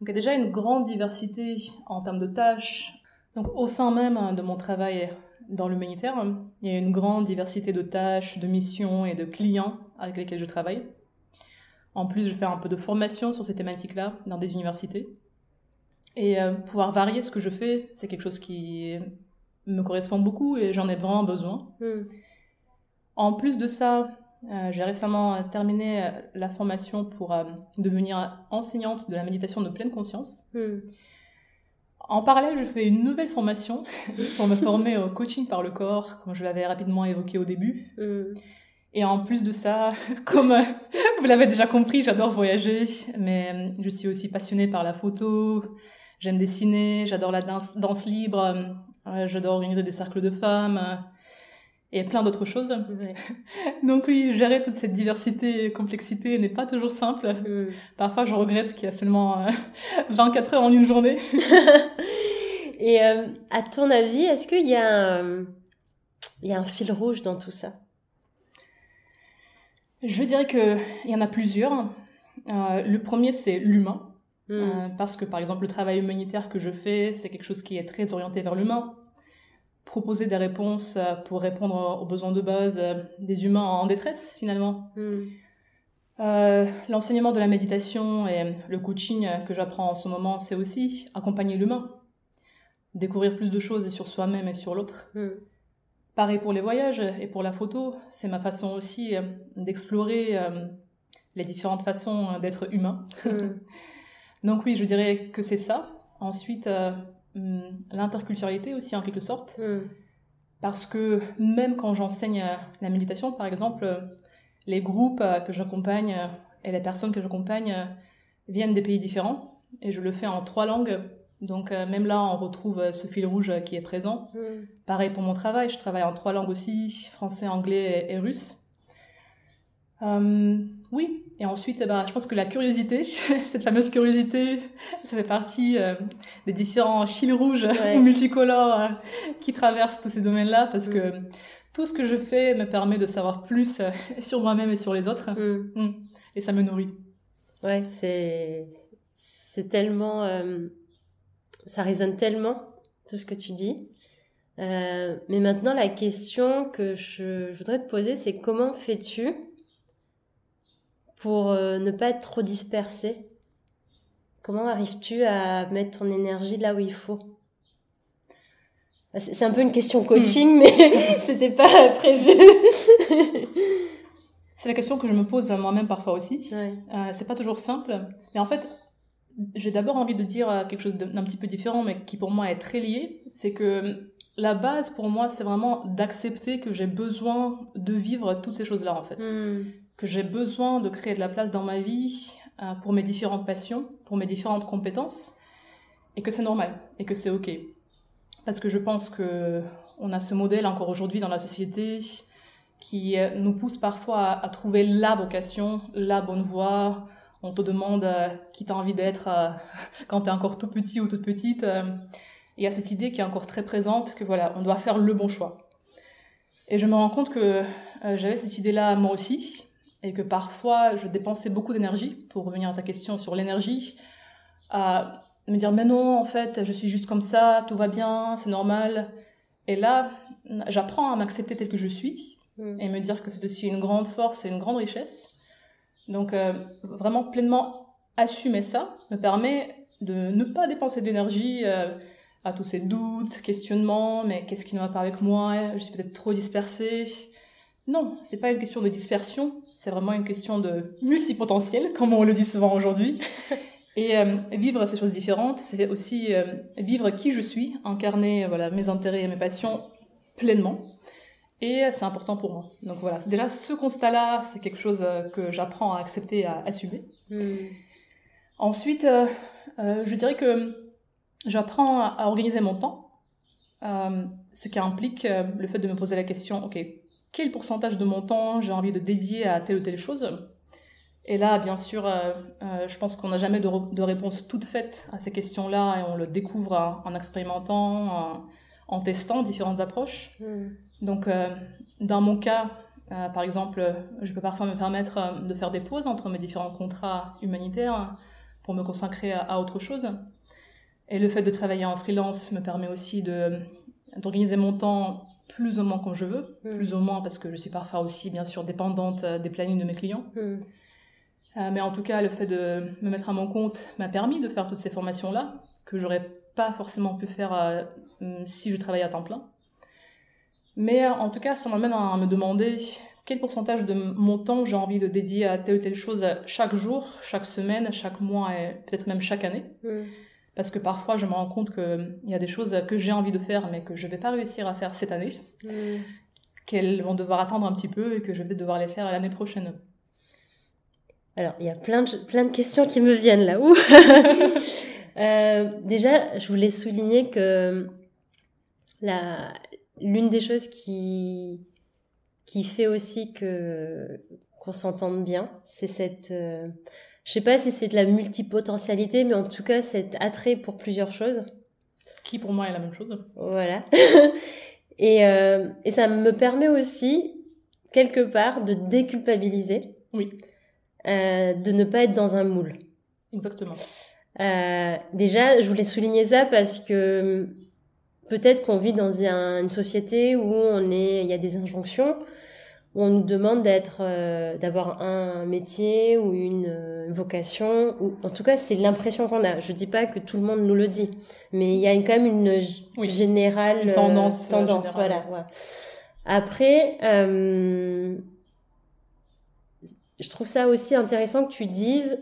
S2: Donc, il y a déjà une grande diversité en termes de tâches. Donc, au sein même de mon travail dans l'humanitaire, il y a une grande diversité de tâches, de missions et de clients avec lesquels je travaille. En plus, je fais un peu de formation sur ces thématiques-là dans des universités. Et euh, pouvoir varier ce que je fais, c'est quelque chose qui me correspond beaucoup et j'en ai vraiment besoin. Hmm. En plus de ça, euh, j'ai récemment terminé euh, la formation pour euh, devenir enseignante de la méditation de pleine conscience. Hmm. En parallèle, je fais une nouvelle formation pour me former au coaching par le corps, comme je l'avais rapidement évoqué au début. Hmm. Et en plus de ça, comme vous l'avez déjà compris, j'adore voyager, mais je suis aussi passionnée par la photo, j'aime dessiner, j'adore la danse, danse libre, j'adore organiser des cercles de femmes et plein d'autres choses. Donc oui, gérer toute cette diversité et complexité n'est pas toujours simple. Parfois, je regrette qu'il y a seulement 24 euh, heures en une journée.
S1: et euh, à ton avis, est-ce qu'il y, a un... Il y a un fil rouge dans tout ça?
S2: Je dirais qu'il y en a plusieurs. Euh, le premier, c'est l'humain. Mm. parce que par exemple, le travail humanitaire que je fais, c'est quelque chose qui est très orienté vers l'humain proposer des réponses euh, pour répondre aux besoins de base euh, des humains en détresse finalement. Hmm. Euh, l'enseignement de la méditation et le coaching que j'apprends en ce moment, c'est aussi accompagner l'humain, découvrir plus de choses sur soi-même et sur l'autre. Hmm. Pareil pour les voyages et pour la photo, c'est ma façon aussi d'explorer les différentes façons d'être humain. Hmm. Donc oui, je dirais que c'est ça. Ensuite, l'interculturalité aussi en quelque sorte. Hmm. Parce que même quand j'enseigne euh, la méditation, par exemple, euh, les groupes euh, que j'accompagne et les personnes que j'accompagne viennent des pays différents et je le fais en trois langues. Donc même là, on retrouve ce fil rouge qui est présent. Hmm. Pareil pour mon travail, je travaille en trois langues aussi, français, anglais et, russe. Hum, oui, et ensuite, bah, je pense que la curiosité, cette fameuse curiosité, ça fait partie euh, des différents fils rouges ou multicolores euh, qui traversent tous ces domaines-là, parce que mm. tout ce que je fais me permet de savoir plus euh, sur moi-même et sur les autres, mm. Mm. et ça me nourrit.
S1: Ouais, c'est c'est tellement, ça résonne tellement tout ce que tu dis. mais maintenant, la question que je voudrais te poser, c'est comment fais-tu pour euh, ne pas être trop dispersé Comment arrives-tu à mettre ton énergie là où il faut? C'est un peu une question coaching, hmm. mais c'était pas prévu.
S2: C'est la question que je me pose moi-même parfois aussi. Euh, c'est pas toujours simple. Mais en fait, j'ai d'abord envie de dire quelque chose d'un petit peu différent, mais qui pour moi est très lié. C'est que la base pour moi, c'est vraiment d'accepter que j'ai besoin de vivre toutes ces choses-là en fait. Hmm. Que j'ai besoin de créer de la place dans ma vie euh, pour mes différentes passions, pour mes différentes compétences, et que c'est normal et que c'est ok. Parce que je pense que on a ce modèle encore aujourd'hui dans la société qui euh, nous pousse parfois à, trouver la vocation, la bonne voie. On te demande euh, qui t'as envie d'être quand t'es encore tout petit ou toute petite il y a cette idée qui est encore très présente que voilà, on doit faire le bon choix. Et je me rends compte que j'avais cette idée-là moi aussi, et que parfois je dépensais beaucoup d'énergie, pour revenir à ta question sur l'énergie, à me dire mais non, en fait, je suis juste comme ça, tout va bien, c'est normal. Et là, j'apprends à m'accepter tel que je suis, mm. et me dire que c'est aussi une grande force et une grande richesse. Donc euh, vraiment pleinement assumer ça me permet de ne pas dépenser d'énergie. Euh, à tous ces doutes, questionnements, mais qu'est-ce qui ne va pas avec moi? Je suis peut-être trop dispersée. Non, c'est pas une question de dispersion, c'est vraiment une question de multipotentiel, comme on le dit souvent aujourd'hui. Et euh, vivre ces choses différentes, c'est aussi euh, vivre qui je suis, incarner voilà mes intérêts et mes passions pleinement. Et c'est important pour moi. Donc voilà, déjà ce constat-là, c'est quelque chose euh, que j'apprends à accepter, à assumer. Hmm. Ensuite, je dirais que j'apprends à organiser mon temps, euh, ce qui implique euh, le fait de me poser la question, ok, quel pourcentage de mon temps j'ai envie de dédier à telle ou telle chose Et là, bien sûr, euh, je pense qu'on n'a jamais de, réponse toute faite à ces questions-là et on le découvre en, expérimentant, en, testant différentes approches. Hmm. Donc, dans mon cas, par exemple, je peux parfois me permettre de faire des pauses entre mes différents contrats humanitaires pour me consacrer à autre chose. Et le fait de travailler en freelance me permet aussi d'organiser mon temps plus ou moins comme je veux, hmm. plus ou moins parce que je suis parfois aussi bien sûr dépendante euh, des plannings de mes clients. Hmm. Euh, mais en tout cas, le fait de me mettre à mon compte m'a permis de faire toutes ces formations-là que j'aurais pas forcément pu faire euh, si je travaillais à temps plein. Mais en tout cas, ça m'amène à me demander quel pourcentage de mon temps j'ai envie de dédier à telle ou telle chose chaque jour, chaque semaine, chaque mois et peut-être même chaque année. Hmm parce que parfois je me rends compte qu'il y a des choses que j'ai envie de faire mais que je ne vais pas réussir à faire cette année, mm. qu'elles vont devoir attendre un petit peu et que je vais devoir les faire l'année prochaine.
S1: Alors, il y a plein de, plein de questions qui me viennent là. où euh, déjà, je voulais souligner que l'une des choses qui, qui fait aussi que qu'on s'entende bien, c'est cette euh, je sais pas si c'est de la multipotentialité, mais en tout cas, cet attrait pour plusieurs choses.
S2: Qui pour moi est la même chose.
S1: Voilà. et, euh, et ça me permet aussi, quelque part, de déculpabiliser.
S2: Oui.
S1: Euh, de ne pas être dans un moule.
S2: Exactement.
S1: Euh, déjà, je voulais souligner ça parce que peut-être qu'on vit dans une société où on est, il y a des injonctions on nous demande d'être, euh, d'avoir un métier ou une euh, vocation. Ou en tout cas, c'est l'impression qu'on a. Je dis pas que tout le monde nous le dit, mais il y a quand même une générale
S2: tendance.
S1: Euh, tendance, voilà. Après, je trouve ça aussi intéressant que tu dises.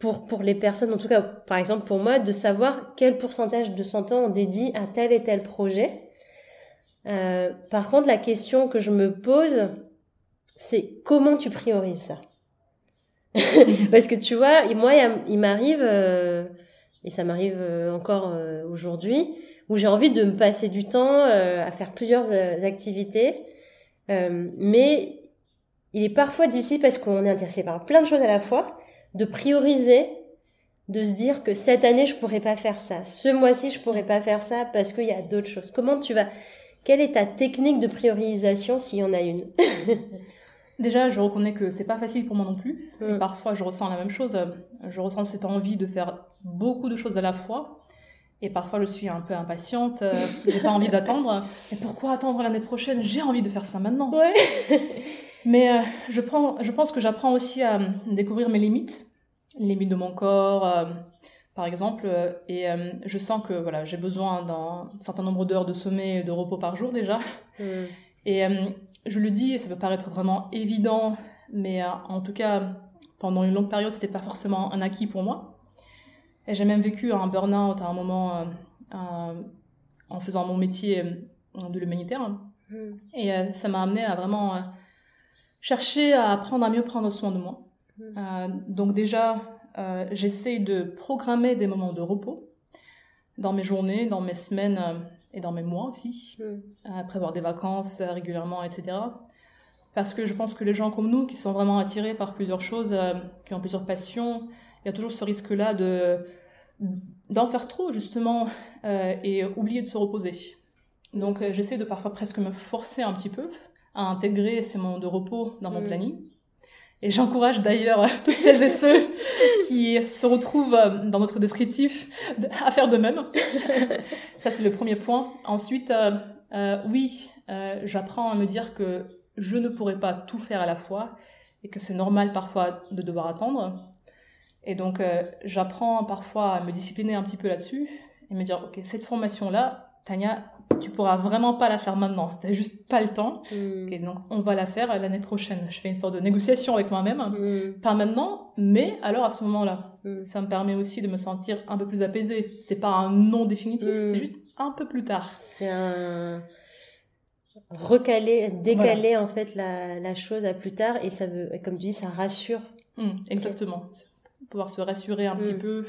S1: pour, pour les personnes, en tout cas, par exemple pour moi, de savoir quel pourcentage de son temps on dédie à tel et tel projet euh, par contre, la question que je me pose, c'est comment tu priorises ça Parce que tu vois, moi, il m'arrive, euh, et ça m'arrive euh, encore aujourd'hui, où j'ai envie de me passer du temps à faire plusieurs activités, mais il est parfois difficile parce qu'on est intéressé par plein de choses à la fois, de prioriser de se dire que cette année je pourrais pas faire ça, ce mois-ci je pourrais pas faire ça parce qu'il y a d'autres choses. Comment tu vas quelle est ta technique de priorisation s'il y en a une?
S2: Déjà, je reconnais que c'est pas facile pour moi non plus. Mm. parfois, je ressens la même chose. Je ressens cette envie de faire beaucoup de choses à la fois. Et parfois, je suis un peu impatiente. J'ai pas envie d'attendre. Mais pourquoi attendre l'année prochaine? J'ai envie de faire ça maintenant.
S1: Ouais.
S2: Mais euh, je, prends, je pense que j'apprends aussi à découvrir mes limites, les limites de mon corps, euh, par exemple, euh, et euh, je sens que voilà, j'ai besoin d'un certain nombre d'heures de sommeil et de repos par jour déjà. Mm. Et je le dis, et ça peut paraître vraiment évident, mais en tout cas, pendant une longue période, c'était pas forcément un acquis pour moi. Et j'ai même vécu un burn-out à un moment en faisant mon métier de l'humanitaire. Hmm. Et ça m'a amené à vraiment chercher à apprendre à mieux prendre soin de moi. Hmm. donc déjà, euh, j'essaie de programmer des moments de repos dans mes journées, dans mes semaines euh, et dans mes mois aussi, mm. prévoir des vacances euh, régulièrement, etc. Parce que je pense que les gens comme nous, qui sont vraiment attirés par plusieurs choses, qui ont plusieurs passions, il y a toujours ce risque-là de d'en faire trop justement et oublier de se reposer. Donc j'essaie de parfois presque me forcer un petit peu à intégrer ces moments de repos dans mon mm. planning. Et j'encourage d'ailleurs toutes celles et ceux qui se retrouvent euh, dans notre descriptif à faire de même. Ça, c'est le premier point. Ensuite, euh, euh, oui, j'apprends à me dire que je ne pourrai pas tout faire à la fois et que c'est normal parfois de devoir attendre. Et donc, j'apprends parfois à me discipliner un petit peu là-dessus et me dire, OK, cette formation-là, Tania, tu pourras vraiment pas la faire maintenant. Tu n'as juste pas le temps. Mm. donc, on va la faire l'année prochaine. Je fais une sorte de négociation avec moi-même. Mm. Pas maintenant, mais alors à ce moment-là. Mm. Ça me permet aussi de me sentir un peu plus apaisée. C'est pas un non définitif, c'est juste un peu plus tard.
S1: C'est un recaler, décaler en fait la, chose à plus tard et ça veut, comme tu dis, ça rassure.
S2: exactement. Pouvoir se rassurer un petit peu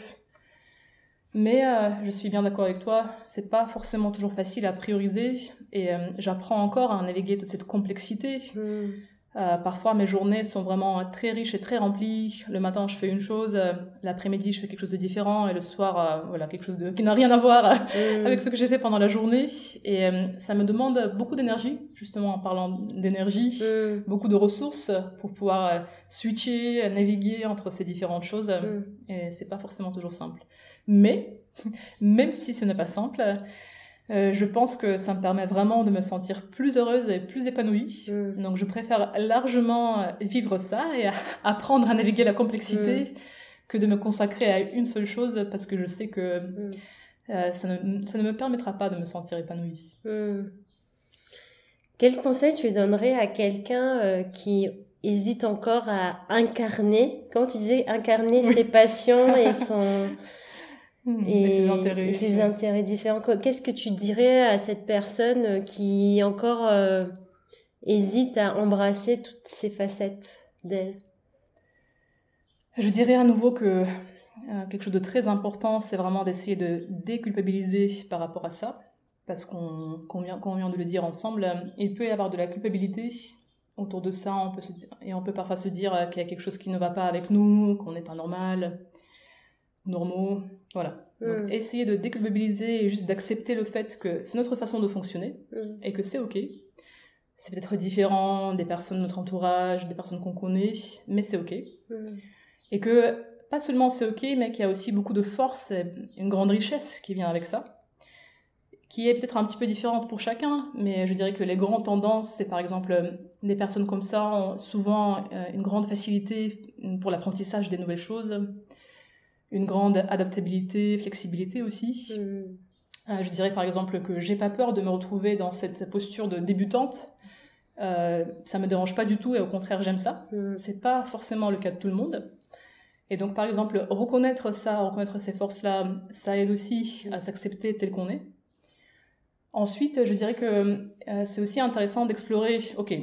S2: mais euh, je suis bien d'accord avec toi, c'est pas forcément toujours facile à prioriser et euh, j'apprends encore à naviguer de cette complexité. Hmm. Euh, parfois mes journées sont vraiment très riches et très remplies. Le matin je fais une chose, l'après-midi je fais quelque chose de différent et le soir voilà quelque chose de qui n'a rien à voir hmm. avec ce que j'ai fait pendant la journée et ça me demande beaucoup d'énergie justement en parlant d'énergie, hmm. beaucoup de ressources pour pouvoir switcher, naviguer entre ces différentes choses et c'est pas forcément toujours simple. Mais, même si ce n'est pas simple, euh, je pense que ça me permet vraiment de me sentir plus heureuse et plus épanouie. Mm. Donc je préfère largement euh, vivre ça et apprendre à naviguer la complexité mm. que de me consacrer à une seule chose parce que je sais que mm. euh, ça, ne, ça, ne, me permettra pas de me sentir épanouie.
S1: Quel conseil tu donnerais à quelqu'un qui hésite encore à incarner, quand tu disais incarner ses passions et son...
S2: Hmm, et, ses intérêts,
S1: ses intérêts différents. Qu'est-ce que tu dirais à cette personne qui encore euh, hésite à embrasser toutes ces facettes d'elle?
S2: Je dirais à nouveau que euh, quelque chose de très important, c'est vraiment d'essayer de déculpabiliser par rapport à ça. Parce qu'on vient, vient, de le dire ensemble, il peut y avoir de la culpabilité autour de ça. On peut se dire, et on peut parfois se dire qu'il y a quelque chose qui ne va pas avec nous, qu'on n'est pas normal normaux. Voilà. Hmm. essayer de déculpabiliser et juste d'accepter le fait que c'est notre façon de fonctionner hmm. et que c'est ok. C'est peut-être différent des personnes de notre entourage, des personnes qu'on connaît, mais c'est ok. Hmm. Et que pas seulement c'est ok, mais qu'il y a aussi beaucoup de force et une grande richesse qui vient avec ça qui est peut-être un petit peu différente pour chacun, mais je dirais que les grandes tendances, c'est par exemple des personnes comme ça ont souvent euh, une grande facilité pour l'apprentissage des nouvelles choses, une grande adaptabilité, flexibilité aussi. Mm. Euh, je dirais par exemple que j'ai pas peur de me retrouver dans cette posture de débutante. Euh, ça me dérange pas du tout et au contraire j'aime ça. Mm. C'est pas forcément le cas de tout le monde. Et donc par exemple reconnaître ça, reconnaître ces forces-là, ça aide aussi à s'accepter tel qu'on est. Ensuite, je dirais que euh, c'est aussi intéressant d'explorer, ok,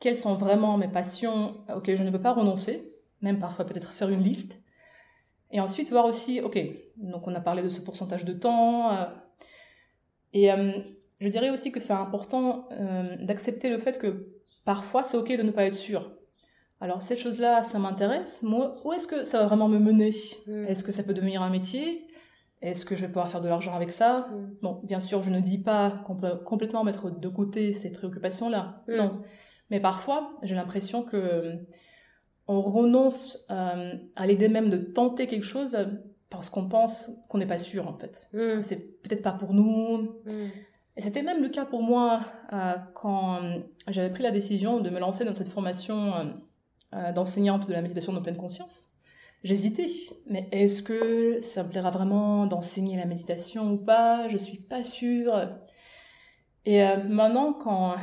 S2: quelles sont vraiment mes passions auxquelles je ne peux pas renoncer, même parfois peut-être faire une liste. Et ensuite, voir aussi, ok, donc on a parlé de ce pourcentage de temps. Euh, et euh, je dirais aussi que c'est important euh, d'accepter le fait que parfois c'est ok de ne pas être sûr. Alors cette chose-là, ça m'intéresse. Moi, où est-ce que ça va vraiment me mener? Hmm. Est-ce que ça peut devenir un métier? Est-ce que je vais pouvoir faire de l'argent avec ça? Hmm. Bon, bien sûr, je ne dis pas qu'on peut complètement mettre de côté ces préoccupations-là. Hmm. Non. Mais parfois, j'ai l'impression que on renonce euh, à l'idée même de tenter quelque chose parce qu'on pense qu'on n'est pas sûr en fait. Mm. C'est peut-être pas pour nous. Mm. Et c'était même le cas pour moi euh, quand j'avais pris la décision de me lancer dans cette formation euh, d'enseignante de la méditation de pleine conscience. J'hésitais, mais est-ce que ça me plaira vraiment d'enseigner la méditation ou pas? Je suis pas sûre. Et maintenant, quand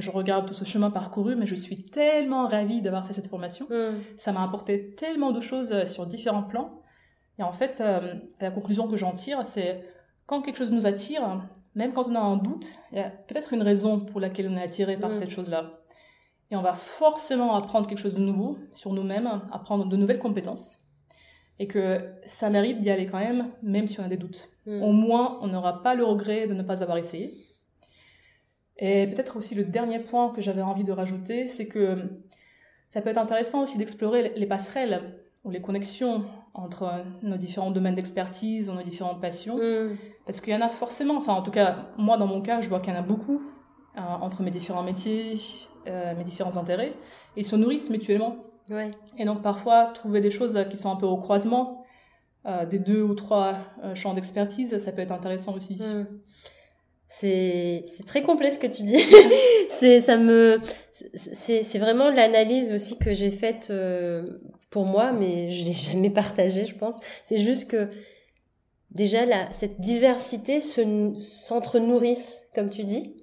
S2: je regarde tout ce chemin parcouru, mais je suis tellement ravie d'avoir fait cette formation.
S1: Mm.
S2: Ça m'a apporté tellement de choses euh, sur différents plans. Et en fait, euh, la conclusion que j'en tire, c'est quand quelque chose nous attire, même quand on a un doute, il y a peut-être une raison pour laquelle on est attiré par
S1: Mm.
S2: cette chose-là. Et on va forcément apprendre quelque chose de nouveau sur nous-mêmes, apprendre de nouvelles compétences. Et que ça mérite d'y aller quand même, même si on a des doutes.
S1: Mm.
S2: Au moins, on n'aura pas le regret de ne pas avoir essayé. Et peut-être aussi le dernier point que j'avais envie de rajouter, c'est que ça peut être intéressant aussi d'explorer les passerelles ou les connexions entre nos différents domaines d'expertise ou nos différentes passions.
S1: Mm.
S2: Parce qu'il y en a forcément, enfin en tout cas, moi dans mon cas, je vois qu'il y en a beaucoup euh, entre mes différents métiers, euh, mes différents intérêts. Et ils se nourrissent mutuellement.
S1: Ouais.
S2: Et donc parfois, trouver des choses qui sont un peu au croisement euh, des deux ou trois euh, champs d'expertise, ça peut être intéressant aussi.
S1: Mm. C'est c'est très complet ce que tu dis. c'est ça me c'est c'est vraiment l'analyse aussi que j'ai faite euh, pour moi, mais je l'ai jamais partagée, je pense. C'est juste que déjà la cette diversité se s'entre-nourrissent, comme tu dis.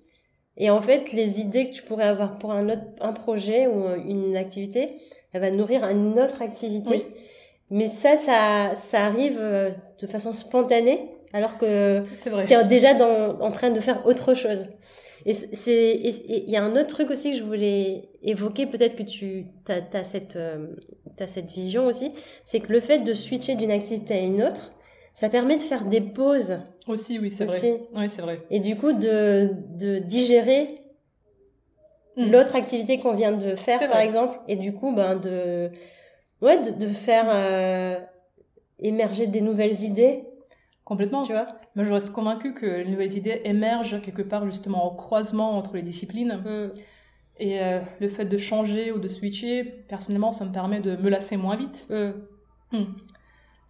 S1: Et en fait, les idées que tu pourrais avoir pour un autre un projet ou une activité, elle va nourrir une autre activité.
S2: Oui.
S1: Mais ça, ça, ça arrive euh, de façon spontanée, alors que tu es déjà dans, en train de faire autre chose. Et c'est il y a un autre truc aussi que je voulais évoquer, peut-être que tu as, as, cette, euh, as cette vision aussi, c'est que le fait de switcher d'une activité à une autre, ça permet de faire des pauses.
S2: Aussi, oui, c'est vrai. Oui, c'est vrai.
S1: Et du coup, de, de digérer
S2: Mm.
S1: l'autre activité qu'on vient de faire, par
S2: vrai.
S1: exemple, et du coup, ben, de, ouais, de, de faire euh, émerger des nouvelles idées,
S2: Complètement.
S1: tu vois?
S2: Moi, je reste convaincue que les nouvelles idées émergent quelque part justement au croisement entre les disciplines.
S1: Mm.
S2: Et euh, le fait de changer ou de switcher, personnellement, ça me permet de me lasser moins vite.
S1: Mm.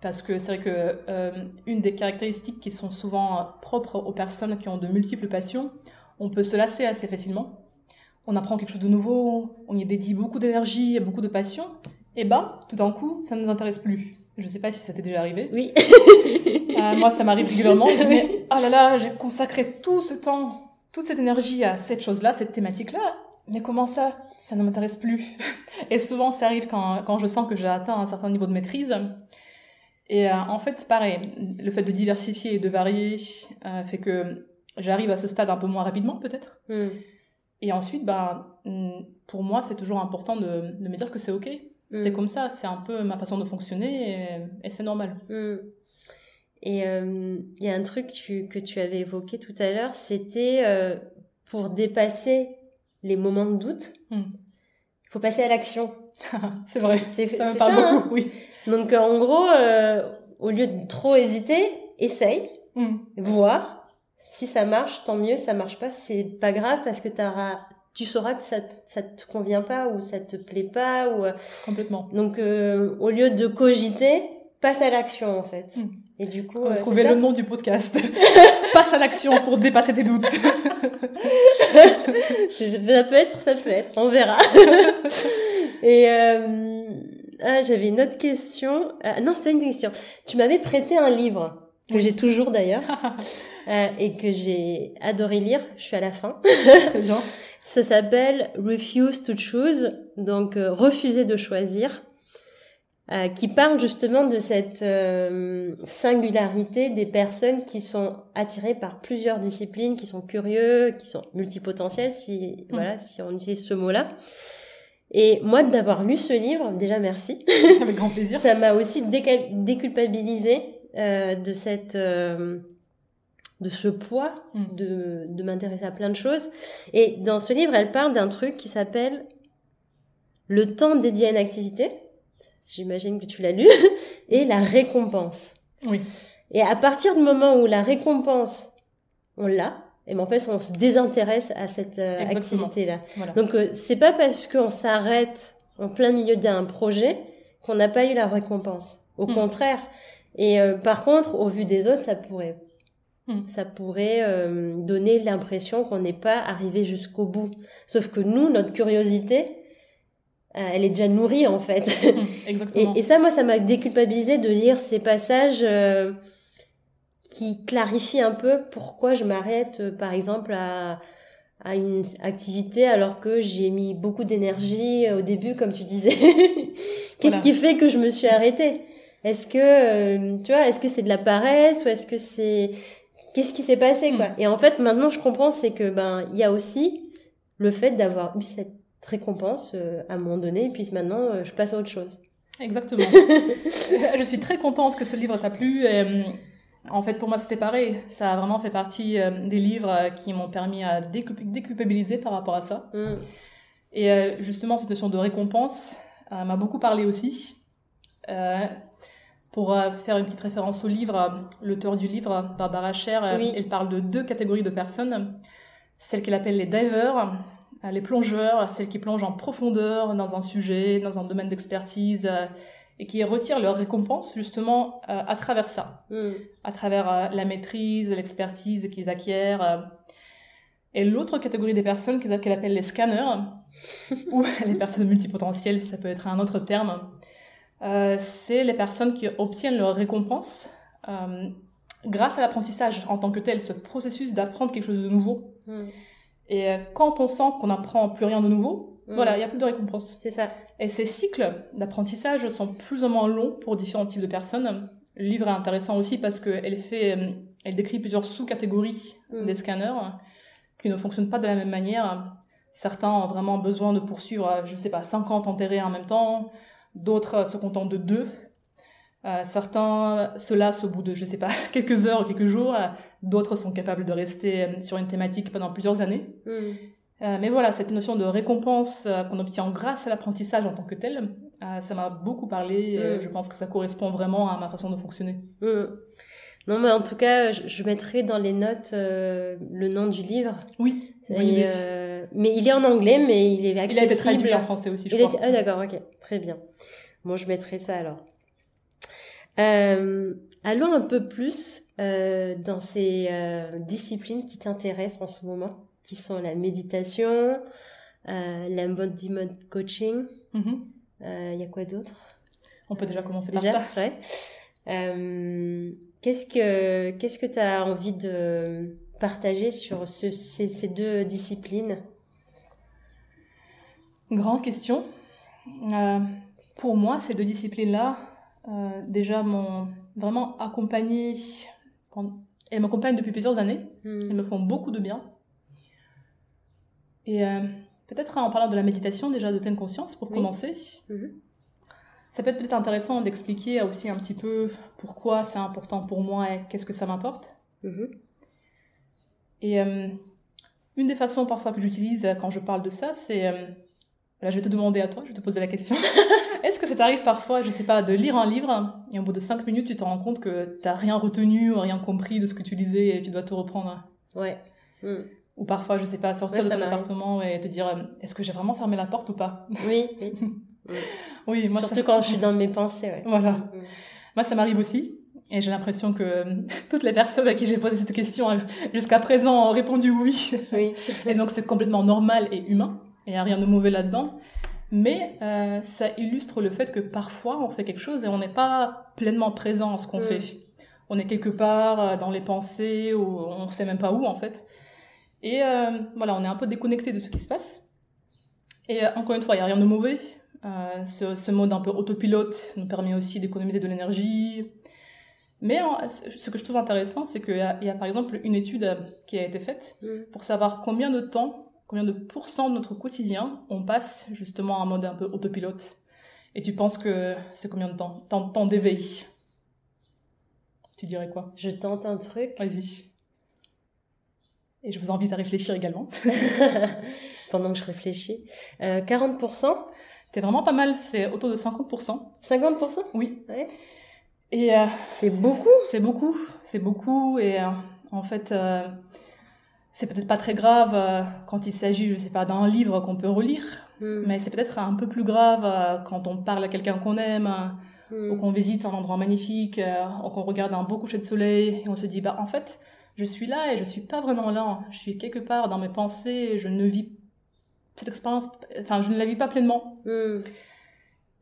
S2: Parce que c'est vrai que euh, une des caractéristiques qui sont souvent euh, propres aux personnes qui ont de multiples passions, on peut se lasser assez facilement. On apprend quelque chose de nouveau, on y dédie beaucoup d'énergie et beaucoup de passion, et bah, tout d'un coup, ça ne nous intéresse plus. Je sais pas si ça t'est déjà arrivé.
S1: Oui.
S2: Euh, moi, ça m'arrive régulièrement. Je me dis, mais oh là là, j'ai consacré tout ce temps, toute cette énergie à cette chose-là, cette thématique-là. Mais comment ça? Ça ne m'intéresse plus. Et souvent, ça arrive quand, quand je sens que j'ai atteint un certain niveau de maîtrise. Et euh, en fait, pareil. Le fait de diversifier et de varier euh, fait que j'arrive à ce stade un peu moins rapidement, peut-être.
S1: Mm.
S2: Et ensuite, ben, mm, pour moi, c'est toujours important de, de me dire que c'est OK. C'est
S1: Mm.
S2: comme ça, c'est un peu ma façon de fonctionner et, et c'est normal.
S1: Mm. Et euh, il y a un truc que tu, que tu avais évoqué tout à l'heure, c'était euh, pour dépasser les moments de doute, il
S2: Mm.
S1: faut passer à l'action.
S2: c'est vrai.
S1: C'est
S2: Ça me parle
S1: ça, hein.
S2: beaucoup, oui.
S1: Donc euh, en gros, au lieu de trop hésiter, essaye, vois. Si ça marche, tant mieux. Ça marche pas, c'est pas grave parce que t'auras, tu sauras que ça, ça te convient pas ou ça te plaît pas ou euh,
S2: Complètement.
S1: donc euh, au lieu de cogiter, passe à l'action en fait.
S2: Mm.
S1: Et du coup, euh, ça
S2: le nom du podcast. Passe à l'action pour dépasser tes doutes.
S1: Ça peut être, ça peut être, on verra. Et euh, ah, j'avais une autre question. Ah, non, c'est une question. Tu m'avais prêté un livre que j'ai toujours d'ailleurs euh, et que j'ai adoré lire. Je suis à la fin.
S2: Très bien.
S1: Ça s'appelle Refuse to Choose, donc euh, refuser de choisir, euh, qui parle justement de cette euh, singularité des personnes qui sont attirées par plusieurs disciplines, qui sont curieux, qui sont multipotentiels, si voilà, si on utilise ce mot-là. Et moi, d'avoir lu ce livre, déjà merci.
S2: Avec grand plaisir.
S1: Ça m'a aussi déculpabilisé euh, de cette euh, de ce poids
S2: Mm.
S1: de, de m'intéresser à plein de choses. Et dans ce livre, elle parle d'un truc qui s'appelle le temps dédié à une activité. J'imagine que tu l'as lu. Et la récompense.
S2: Oui.
S1: Et à partir du moment où la récompense, on l'a, et ben en fait, on se désintéresse à cette euh, activité-là.
S2: Voilà.
S1: Donc euh, c'est pas parce qu'on s'arrête en plein milieu d'un projet qu'on n'a pas eu la récompense. Au
S2: Mm.
S1: contraire. Et euh, par contre, au vu des autres, ça pourrait,
S2: Mm.
S1: ça pourrait euh, donner l'impression qu'on n'est pas arrivé jusqu'au bout. Sauf que nous, notre curiosité, euh, elle est déjà nourrie en fait.
S2: Mm,
S1: Et,
S2: Exactement.
S1: et ça, moi, ça m'a déculpabilisé de lire ces passages euh, qui clarifient un peu pourquoi je m'arrête, euh, par exemple, à, à une activité alors que j'ai mis beaucoup d'énergie au début, comme tu disais. Qu'est-ce qui fait que je me suis arrêtée? Est-ce que, euh, tu vois, est-ce que c'est de la paresse ou est-ce que c'est qu'est-ce qui s'est passé quoi hmm. Et en fait, maintenant, je comprends, c'est que ben, il y a aussi le fait d'avoir eu cette récompense euh, à un moment donné, et puis maintenant, euh, je passe à autre chose.
S2: Exactement. je suis très contente que ce livre t'a plu. Et, en fait, pour moi, c'était pareil. Ça a vraiment fait partie des livres qui m'ont permis à déculpabiliser par rapport à ça. Hmm. Et justement, cette notion de récompense, euh, m'a beaucoup parlé aussi. Euh, pour euh, faire une petite référence au livre, l'auteur du livre, Barbara Scher, elle parle de deux catégories de personnes. Celles qu'elle appelle les divers, les plongeurs, celles qui plongent en profondeur dans un sujet, dans un domaine d'expertise, et qui retirent leur récompense justement à travers ça, hmm. à travers la maîtrise, l'expertise qu'ils acquièrent. Et l'autre catégorie des personnes qu'elle appelle les scanners, ou les personnes multipotentielles, ça peut être un autre terme, euh, c'est les personnes qui obtiennent leur récompense euh, grâce à l'apprentissage en tant que tel, ce processus d'apprendre quelque chose de nouveau. Hmm. Et euh, quand on sent qu'on n'apprend plus rien de nouveau, hmm. voilà, il n'y a plus de récompense.
S1: C'est ça.
S2: Et ces cycles d'apprentissage sont plus ou moins longs pour différents types de personnes. Le livre est intéressant aussi parce qu'elle fait, elle décrit plusieurs sous-catégories hmm. des scanners qui ne fonctionnent pas de la même manière. Certains ont vraiment besoin de poursuivre, je ne sais pas, 50 enterrés en même temps, d'autres se contentent de deux. Euh, certains se lassent au bout de, je ne sais pas, quelques heures ou quelques jours. D'autres sont capables de rester euh, sur une thématique pendant plusieurs années. Hmm. Euh, mais voilà, cette notion de récompense qu'on obtient grâce à l'apprentissage en tant que tel, ça m'a beaucoup parlé. Et hmm. je pense que ça correspond vraiment à ma façon de fonctionner.
S1: Hmm. Non, mais en tout cas, je, mettrai dans les notes euh, le nom du livre.
S2: Oui.
S1: Euh, mais il est en anglais, mais il est accessible.
S2: Il a été traduit en français aussi, je crois.
S1: Ah d'accord, ok, très bien. Bon, je mettrai ça alors. Euh, allons un peu plus dans ces disciplines qui t'intéressent en ce moment, qui sont la méditation, l'embodiment coaching. Mm-hmm. Il y a quoi d'autre?
S2: On peut déjà commencer par déjà, ça.
S1: Ouais. Qu'est-ce que qu'est-ce que tu as envie de partager sur ces, deux disciplines?
S2: Grande question. Euh, pour moi, ces deux disciplines-là, euh, déjà m'ont vraiment accompagnée. Elles m'accompagnent depuis plusieurs années. Hmm. Elles me font beaucoup de bien. Et euh, peut-être en parlant de la méditation déjà de pleine conscience pour commencer. Mhm ça peut être peut-être intéressant d'expliquer aussi un petit peu pourquoi c'est important pour moi et qu'est-ce que ça m'apporte. Mhm. Et euh, une des façons parfois que j'utilise quand je parle de ça, c'est... Euh, là, je vais te demander à toi, je vais te poser la question. Est-ce que ça t'arrive parfois, je sais pas, de lire un livre et au bout de cinq minutes, tu te rends compte que tu n'as rien retenu ou rien compris de ce que tu lisais et tu dois te reprendre?
S1: Ouais. Hmm.
S2: Ou parfois, je sais pas, sortir de ton appartement et te dire euh, est-ce que j'ai vraiment fermé la porte ou pas?
S1: Oui.
S2: oui,
S1: moi, Surtout quand je suis dans mes pensées. Ouais.
S2: Voilà. Mm. Moi, ça m'arrive aussi. Et j'ai l'impression que euh, toutes les personnes à qui j'ai posé cette question euh, jusqu'à présent ont répondu oui.
S1: oui.
S2: et donc, c'est complètement normal et humain. Il n'y a rien de mauvais là-dedans. Mais euh, ça illustre le fait que parfois, on fait quelque chose et on n'est pas pleinement présent à ce qu'on mm. fait. On est quelque part dans les pensées ou on ne sait même pas où, en fait. Et voilà, on est un peu déconnecté de ce qui se passe. Et encore une fois, il n'y a rien de mauvais. Euh, ce, mode un peu autopilote nous permet aussi d'économiser de l'énergie. Mais ce que je trouve intéressant, c'est qu'il y, a par exemple une étude qui a été faite mm. pour savoir combien de temps, combien de pourcents de notre quotidien on passe justement en mode un peu autopilote. Et tu penses que c'est combien de temps? Temps, temps d'éveil. Tu dirais quoi?
S1: Je tente un truc.
S2: Vas-y. Et je vous invite à réfléchir également.
S1: Pendant que je réfléchis. Euh, 40%
S2: c'est vraiment pas mal, c'est autour de 50%.
S1: 50%
S2: Oui.
S1: Ouais.
S2: Et euh,
S1: c'est beaucoup.
S2: C'est beaucoup, c'est beaucoup. Et euh, en fait, euh, c'est peut-être pas très grave quand il s'agit, je sais pas, d'un livre qu'on peut relire, hmm. mais c'est peut-être un peu plus grave quand on parle à quelqu'un qu'on aime, hmm. ou qu'on visite un endroit magnifique, ou qu'on regarde un beau coucher de soleil, et on se dit, bah en fait, je suis là et je suis pas vraiment là. Je suis quelque part dans mes pensées, et je ne vis cette expérience, enfin, je ne la vis pas pleinement. Hmm.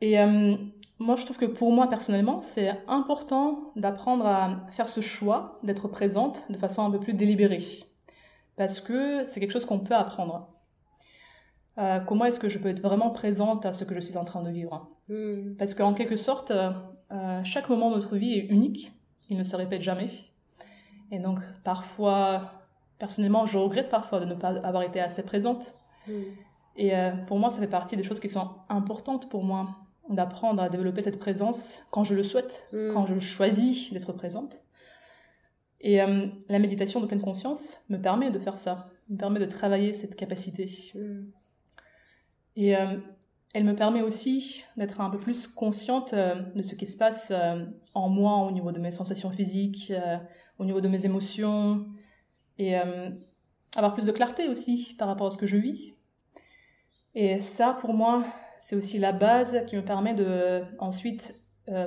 S2: Et euh, moi, je trouve que pour moi, personnellement, c'est important d'apprendre à faire ce choix d'être présente de façon un peu plus délibérée. parce que c'est quelque chose qu'on peut apprendre. Euh, comment est-ce que je peux être vraiment présente à ce que je suis en train de vivre? Hmm. Parce qu'en quelque sorte, euh, chaque moment de notre vie est unique, il ne se répète jamais. Et donc parfois, personnellement, je regrette parfois de ne pas avoir été assez présente. Et euh, pour moi, ça fait partie des choses qui sont importantes pour moi, d'apprendre à développer cette présence quand je le souhaite, hmm. quand je choisis d'être présente. Et la méditation de pleine conscience me permet de faire ça, me permet de travailler cette capacité. Et euh, elle me permet aussi d'être un peu plus consciente euh, de ce qui se passe euh, en moi au niveau de mes sensations physiques, au niveau de mes émotions, et avoir plus de clarté aussi par rapport à ce que je vis. Et ça, pour moi, c'est aussi la base qui me permet de ensuite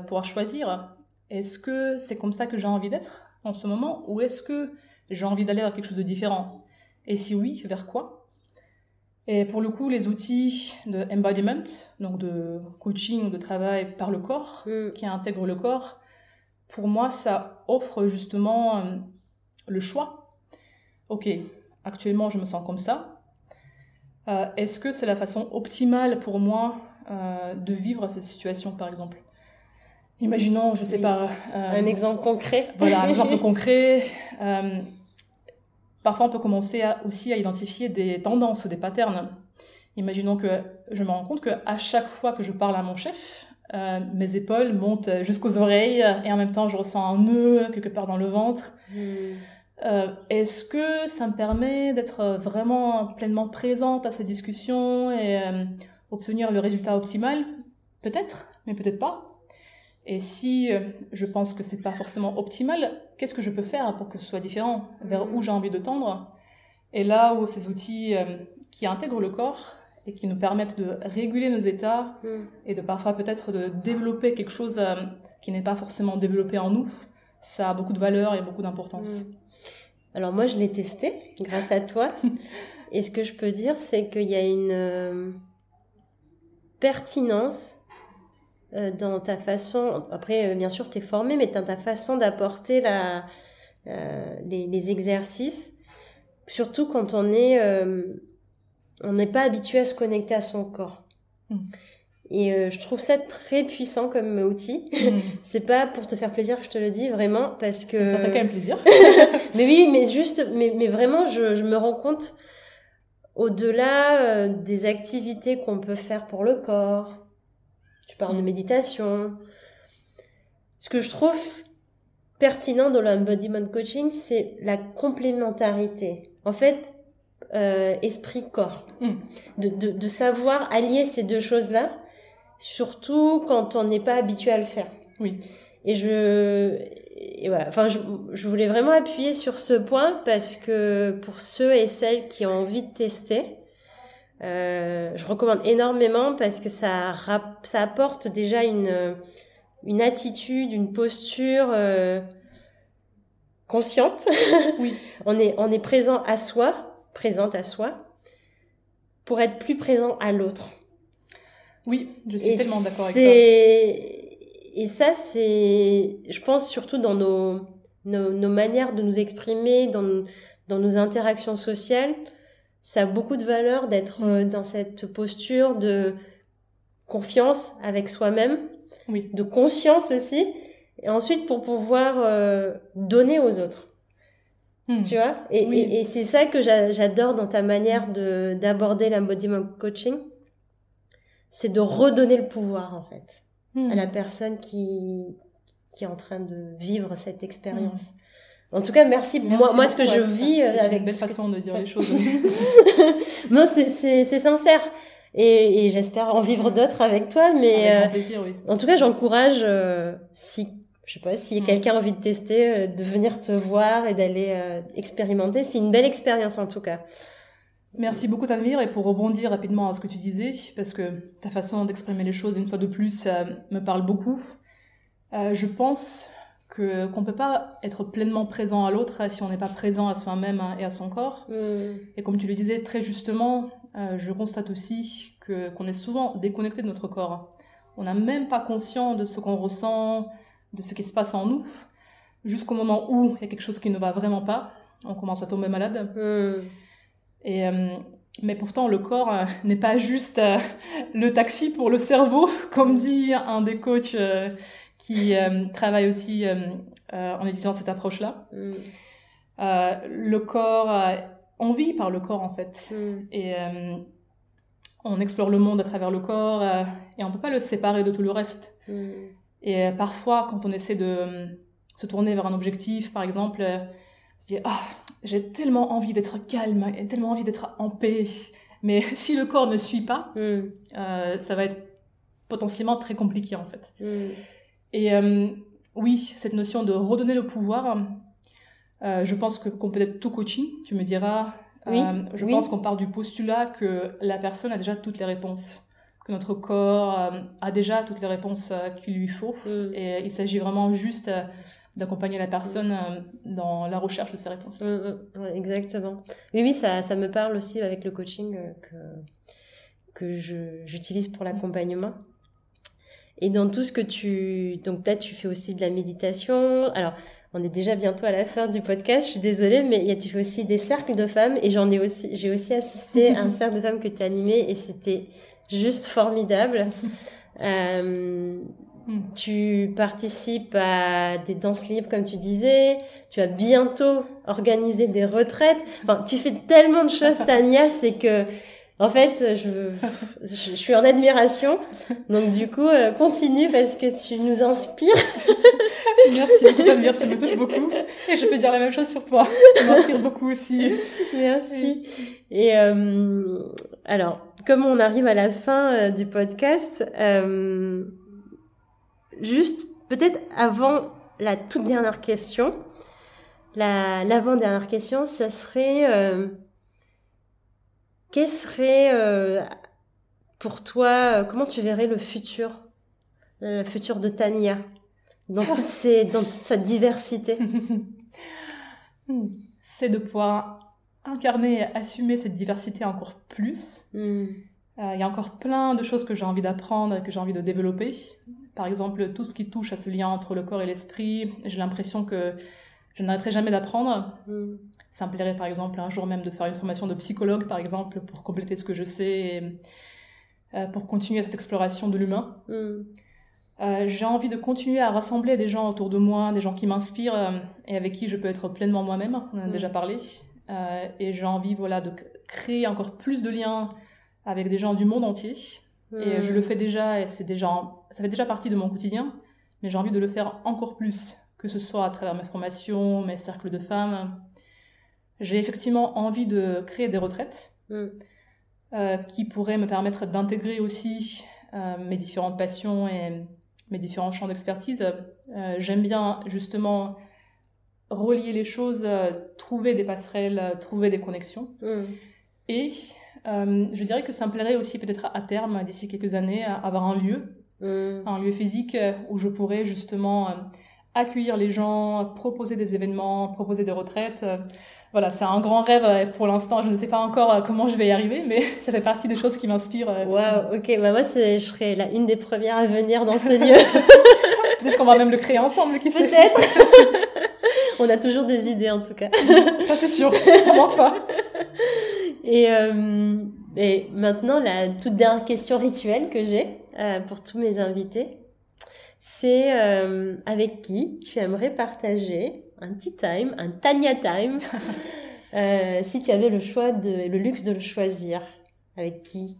S2: pouvoir choisir est-ce que c'est comme ça que j'ai envie d'être en ce moment ou est-ce que j'ai envie d'aller vers quelque chose de différent? Et si oui, vers quoi? Et pour le coup, les outils de embodiment, donc de coaching ou de travail par le corps, mm. qui intègrent le corps, pour moi, ça offre justement euh, le choix. Ok, actuellement, je me sens comme ça. Euh, est-ce que c'est la façon optimale pour moi euh, de vivre cette situation, par exemple? Imaginons, je sais pas.
S1: un exemple concret.
S2: Voilà, un exemple concret. Parfois, on peut commencer aussi à identifier des tendances ou des patterns. Imaginons que je me rends compte qu'à chaque fois que je parle à mon chef, euh, mes épaules montent jusqu'aux oreilles et en même temps je ressens un nœud quelque part dans le ventre. Hmm. Euh, est-ce que ça me permet d'être vraiment pleinement présente à ces discussions et euh, obtenir le résultat optimal? Peut-être, mais peut-être pas. Et si euh, je pense que c'est pas forcément optimal, qu'est-ce que je peux faire pour que ce soit différent Vers où j'ai envie de tendre? Et là où ces outils qui intègrent le corps et qui nous permettent de réguler nos états mm. et de parfois peut-être de développer quelque chose qui n'est pas forcément développé en nous, ça a beaucoup de valeur et beaucoup d'importance. Mm.
S1: Alors moi je l'ai testé grâce à toi. et ce que je peux dire c'est qu'il y a une pertinence euh, dans ta façon, après euh, bien sûr tu es formé, mais dans ta façon d'apporter la, euh, les, les, exercices, surtout quand on est, on n'est pas habitué à se connecter à son corps. Mm. Et je trouve ça très puissant comme outil. Mm. c'est pas pour te faire plaisir je te le dis, vraiment, parce que...
S2: Ça fait quand même plaisir.
S1: mais oui, mais juste, mais, mais vraiment, je, je me rends compte, au-delà des activités qu'on peut faire pour le corps, tu parles de mm. méditation. Ce que je trouve pertinent dans l'embodiment coaching, c'est la complémentarité. En fait, euh, esprit-corps. Mm. De, de, de, savoir allier ces deux choses-là, surtout quand on n'est pas habitué à le faire.
S2: Oui.
S1: Et je, et voilà. Enfin, je, je, voulais vraiment appuyer sur ce point parce que pour ceux et celles qui ont envie de tester, euh, je recommande énormément parce que ça, ça apporte déjà une, une attitude, une posture euh, consciente.
S2: Oui.
S1: on, est, on est présent à soi, présente à soi, pour être plus présent à l'autre.
S2: Oui, je suis tellement d'accord avec toi.
S1: Et ça, c'est, je pense, surtout dans nos, nos, nos manières de nous exprimer, dans, dans nos interactions sociales, ça a beaucoup de valeur d'être euh, dans cette posture de confiance avec soi-même,
S2: oui.
S1: de conscience aussi, et ensuite pour pouvoir euh, donner aux autres. Hmm. Tu vois? Et, et, et c'est ça que j'adore dans ta manière de d'aborder l'embodiment coaching, c'est de redonner le pouvoir en fait hmm. à la personne qui qui est en train de vivre cette expérience. Hmm. En tout cas, merci. moi, moi, ce que je vis
S2: euh, avec une belle façon de dire les choses.
S1: non, c'est sincère. Et, et j'espère en vivre d'autres avec toi. Mais
S2: avec euh, plaisir, oui.
S1: en tout cas, j'encourage euh, si je sais pas si quelqu'un a envie de tester, de venir te voir et d'aller expérimenter. C'est une belle expérience en tout cas.
S2: Merci beaucoup Tanvir et pour rebondir rapidement à ce que tu disais, parce que ta façon d'exprimer les choses une fois de plus ça me parle beaucoup. je pense que qu'on peut pas être pleinement présent à l'autre si on n'est pas présent à soi-même et à son corps. Mm. Et comme tu le disais très justement, euh, je constate aussi que qu'on est souvent déconnecté de notre corps. On n'a même pas conscience de ce qu'on ressent, de ce qui se passe en nous, jusqu'au moment où il y a quelque chose qui ne va vraiment pas. on commence à tomber malade. Hmm. Et, mais pourtant, le corps n'est pas juste le taxi pour le cerveau, comme dit un des coachs qui travaille aussi en utilisant cette approche-là. Hmm. le corps, on vit par le corps en fait. Hmm. Et on explore le monde à travers le corps euh, et on peut pas le séparer de tout le reste. Hmm. Et euh, parfois, quand on essaie de euh, se tourner vers un objectif, par exemple, se dit ah j'ai tellement envie d'être calme, j'ai tellement envie d'être en paix, mais si le corps ne suit pas, hmm. ça va être potentiellement très compliqué en fait. Hmm. Et oui, cette notion de redonner le pouvoir, je pense que qu'on peut être tout coaching. Tu me diras, oui, euh, je pense qu'on part du postulat que la personne a déjà toutes les réponses, que notre corps euh, a déjà toutes les réponses euh, qu'il lui faut. Mm. Et il s'agit vraiment juste d'accompagner la personne mm. dans la recherche de ces réponses.
S1: Exactement. Oui, oui, ça, ça, me parle aussi avec le coaching que, que j'utilise pour l'accompagnement. Et dans tout ce que tu... Donc, peut-être tu fais aussi de la méditation. Alors, on est déjà bientôt à la fin du podcast. Je suis désolée, mais tu fais aussi des cercles de femmes et j'en ai aussi, j'ai aussi assisté à un cercle de femmes que tu as animé et c'était juste formidable. Euh, tu participes à des danses libres, comme tu disais. Tu vas bientôt organiser des retraites. Enfin, tu fais tellement de choses, Tania, c'est que en fait, je, je, suis en admiration. Donc du coup, euh, continue parce que tu nous inspires.
S2: Merci, Merci, ça me touche beaucoup. Et je peux dire la même chose sur toi. Tu m'inspires beaucoup aussi.
S1: Merci. Et euh, alors, comme on arrive à la fin euh, du podcast, euh, juste peut-être avant la toute dernière question, la l'avant-dernière question, ça serait euh, Qu'est-ce serait euh, pour toi, euh, comment tu verrais le futur, le futur de Tania dans, toutes dans toute sa diversité?
S2: C'est de pouvoir incarner et assumer cette diversité encore plus. Hmm. Euh, il y a encore plein de choses que j'ai envie d'apprendre et que j'ai envie de développer. Par exemple, tout ce qui touche à ce lien entre le corps et l'esprit, j'ai l'impression que je n'arrêterai jamais d'apprendre. Hmm. Ça me plairait par exemple un jour même de faire une formation de psychologue par exemple pour compléter ce que je sais et euh, pour continuer cette exploration de l'humain. Hmm. Euh, j'ai envie de continuer à rassembler des gens autour de moi, des gens qui m'inspirent euh, et avec qui je peux être pleinement moi-même, on en a hmm. déjà parlé. et j'ai envie voilà, de créer encore plus de liens avec des gens du monde entier. Et je le hmm. fais déjà et c'est déjà, ça fait déjà partie de mon quotidien, mais j'ai envie de le faire encore plus, que ce soit à travers mes formations, mes cercles de femmes, j'ai effectivement envie de créer des retraites mm. euh, qui pourraient me permettre d'intégrer aussi euh, mes différentes passions et mes différents champs d'expertise. Euh, j'aime bien justement relier les choses, trouver des passerelles, trouver des connexions. Mm. Et je dirais que ça me plairait aussi peut-être à terme, d'ici quelques années, avoir un lieu, mm. un lieu physique où je pourrais justement accueillir les gens, proposer des événements, proposer des retraites voilà, c'est un grand rêve pour l'instant. Je ne sais pas encore euh, comment je vais y arriver, mais ça fait partie des choses qui m'inspirent. Euh,
S1: Waouh, ok. Bah moi, je serai la une des premières à venir dans ce lieu.
S2: Peut-être qu'on va même le créer ensemble, qui
S1: sait. Peut-être. On a toujours des idées, en tout cas.
S2: ça, c'est sûr. Ça manque pas.
S1: Et, euh, et maintenant, la toute dernière question rituelle que j'ai euh, pour tous mes invités, c'est euh, avec qui tu aimerais partager un tea time, un Tanya time, si tu avais le choix de, le luxe de le choisir, avec qui?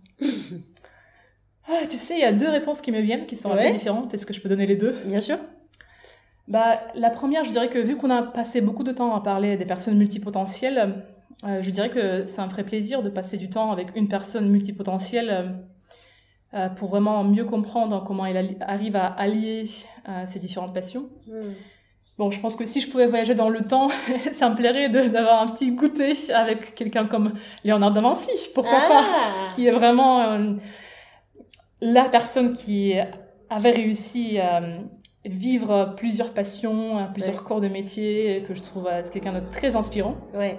S2: Ah, Tu sais, il y a deux réponses qui me viennent, qui sont assez différentes. Est-ce que je peux donner les deux?
S1: Bien sûr.
S2: Bah, la première, je dirais que vu qu'on a passé beaucoup de temps à parler des personnes multipotentielles, euh, je dirais que c'est un vrai plaisir de passer du temps avec une personne multipotentielle euh, pour vraiment mieux comprendre comment elle arrive à allier ses différentes passions. Hmm. Bon, je pense que si je pouvais voyager dans le temps, ça me plairait d'avoir un petit goûter avec quelqu'un comme Léonard de Vinci, pourquoi pas, ah. qui est vraiment euh, la personne qui avait réussi à vivre plusieurs passions, plusieurs corps de métier, que je trouve quelqu'un de très inspirant.
S1: Ouais.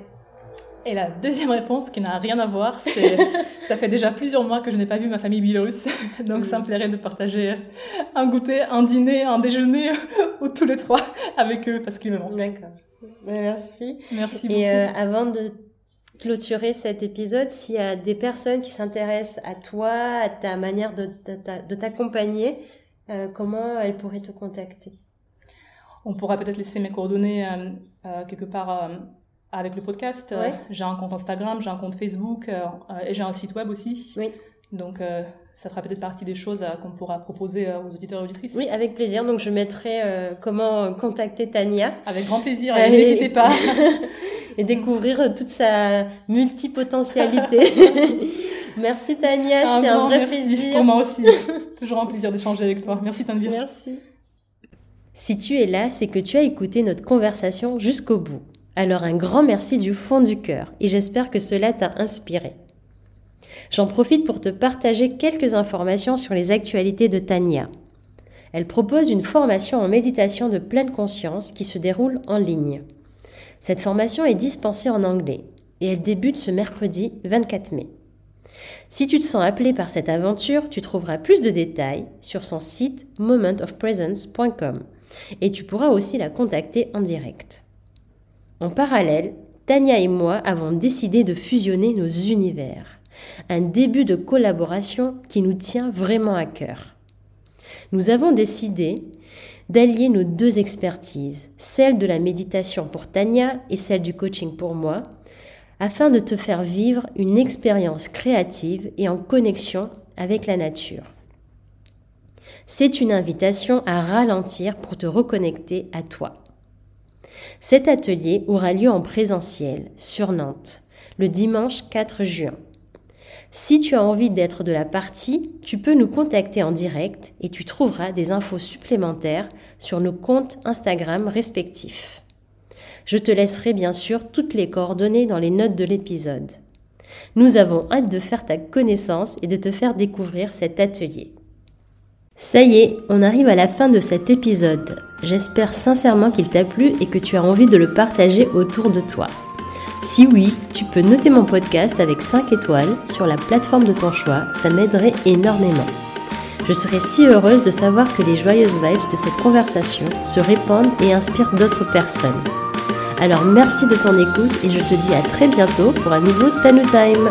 S2: Et la deuxième réponse, qui n'a rien à voir, c'est ça fait déjà plusieurs mois que je n'ai pas vu ma famille biélorusse, donc ça me plairait de partager un goûter, un dîner, un déjeuner, ou tous les trois avec eux, parce qu'ils me manquent.
S1: D'accord. Merci.
S2: Merci beaucoup.
S1: Et euh, avant de clôturer cet épisode, s'il y a des personnes qui s'intéressent à toi, à ta manière de, de, t'accompagner, euh, comment elles pourraient te contacter?
S2: On pourra peut-être laisser mes coordonnées quelque part avec le podcast. j'ai un compte Instagram, j'ai un compte Facebook et j'ai un site web aussi.
S1: Oui.
S2: Donc, euh, ça fera peut-être partie des choses euh, qu'on pourra proposer euh, aux auditeurs et auditrices.
S1: Oui, avec plaisir. Donc, je mettrai comment contacter Tania.
S2: Avec grand plaisir. N'hésitez pas.
S1: et découvrir toute sa multipotentialité. merci Tania, c'était un vrai
S2: merci
S1: plaisir.
S2: Pour moi aussi. Toujours un plaisir d'échanger avec toi. Merci Tanvir.
S1: Merci. Si tu es là, c'est que tu as écouté notre conversation jusqu'au bout. Alors un grand merci du fond du cœur et j'espère que cela t'a inspiré. J'en profite pour te partager quelques informations sur les actualités de Tania. Elle propose une formation en méditation de pleine conscience qui se déroule en ligne. Cette formation est dispensée en anglais et elle débute ce mercredi 24 mai. Si tu te sens appelé par cette aventure, tu trouveras plus de détails sur son site momentofpresence.com et tu pourras aussi la contacter en direct. En parallèle, Tania et moi avons décidé de fusionner nos univers un début de collaboration qui nous tient vraiment à cœur. Nous avons décidé d'allier nos deux expertises, celle de la méditation pour Tania et celle du coaching pour moi, afin de te faire vivre une expérience créative et en connexion avec la nature. C'est une invitation à ralentir pour te reconnecter à toi. Cet atelier aura lieu en présentiel sur Nantes le dimanche 4 juin. Si tu as envie d'être de la partie, tu peux nous contacter en direct et tu trouveras des infos supplémentaires sur nos comptes Instagram respectifs. Je te laisserai bien sûr toutes les coordonnées dans les notes de l'épisode. Nous avons hâte de faire ta connaissance et de te faire découvrir cet atelier. Ça y est, on arrive à la fin de cet épisode. J'espère sincèrement qu'il t'a plu et que tu as envie de le partager autour de toi. Si oui, tu peux noter mon podcast avec 5 étoiles sur la plateforme de ton choix, ça m'aiderait énormément. Je serais si heureuse de savoir que les joyeuses vibes de cette conversation se répandent et inspirent d'autres personnes. Alors merci de ton écoute et je te dis à très bientôt pour un nouveau Tanu Time.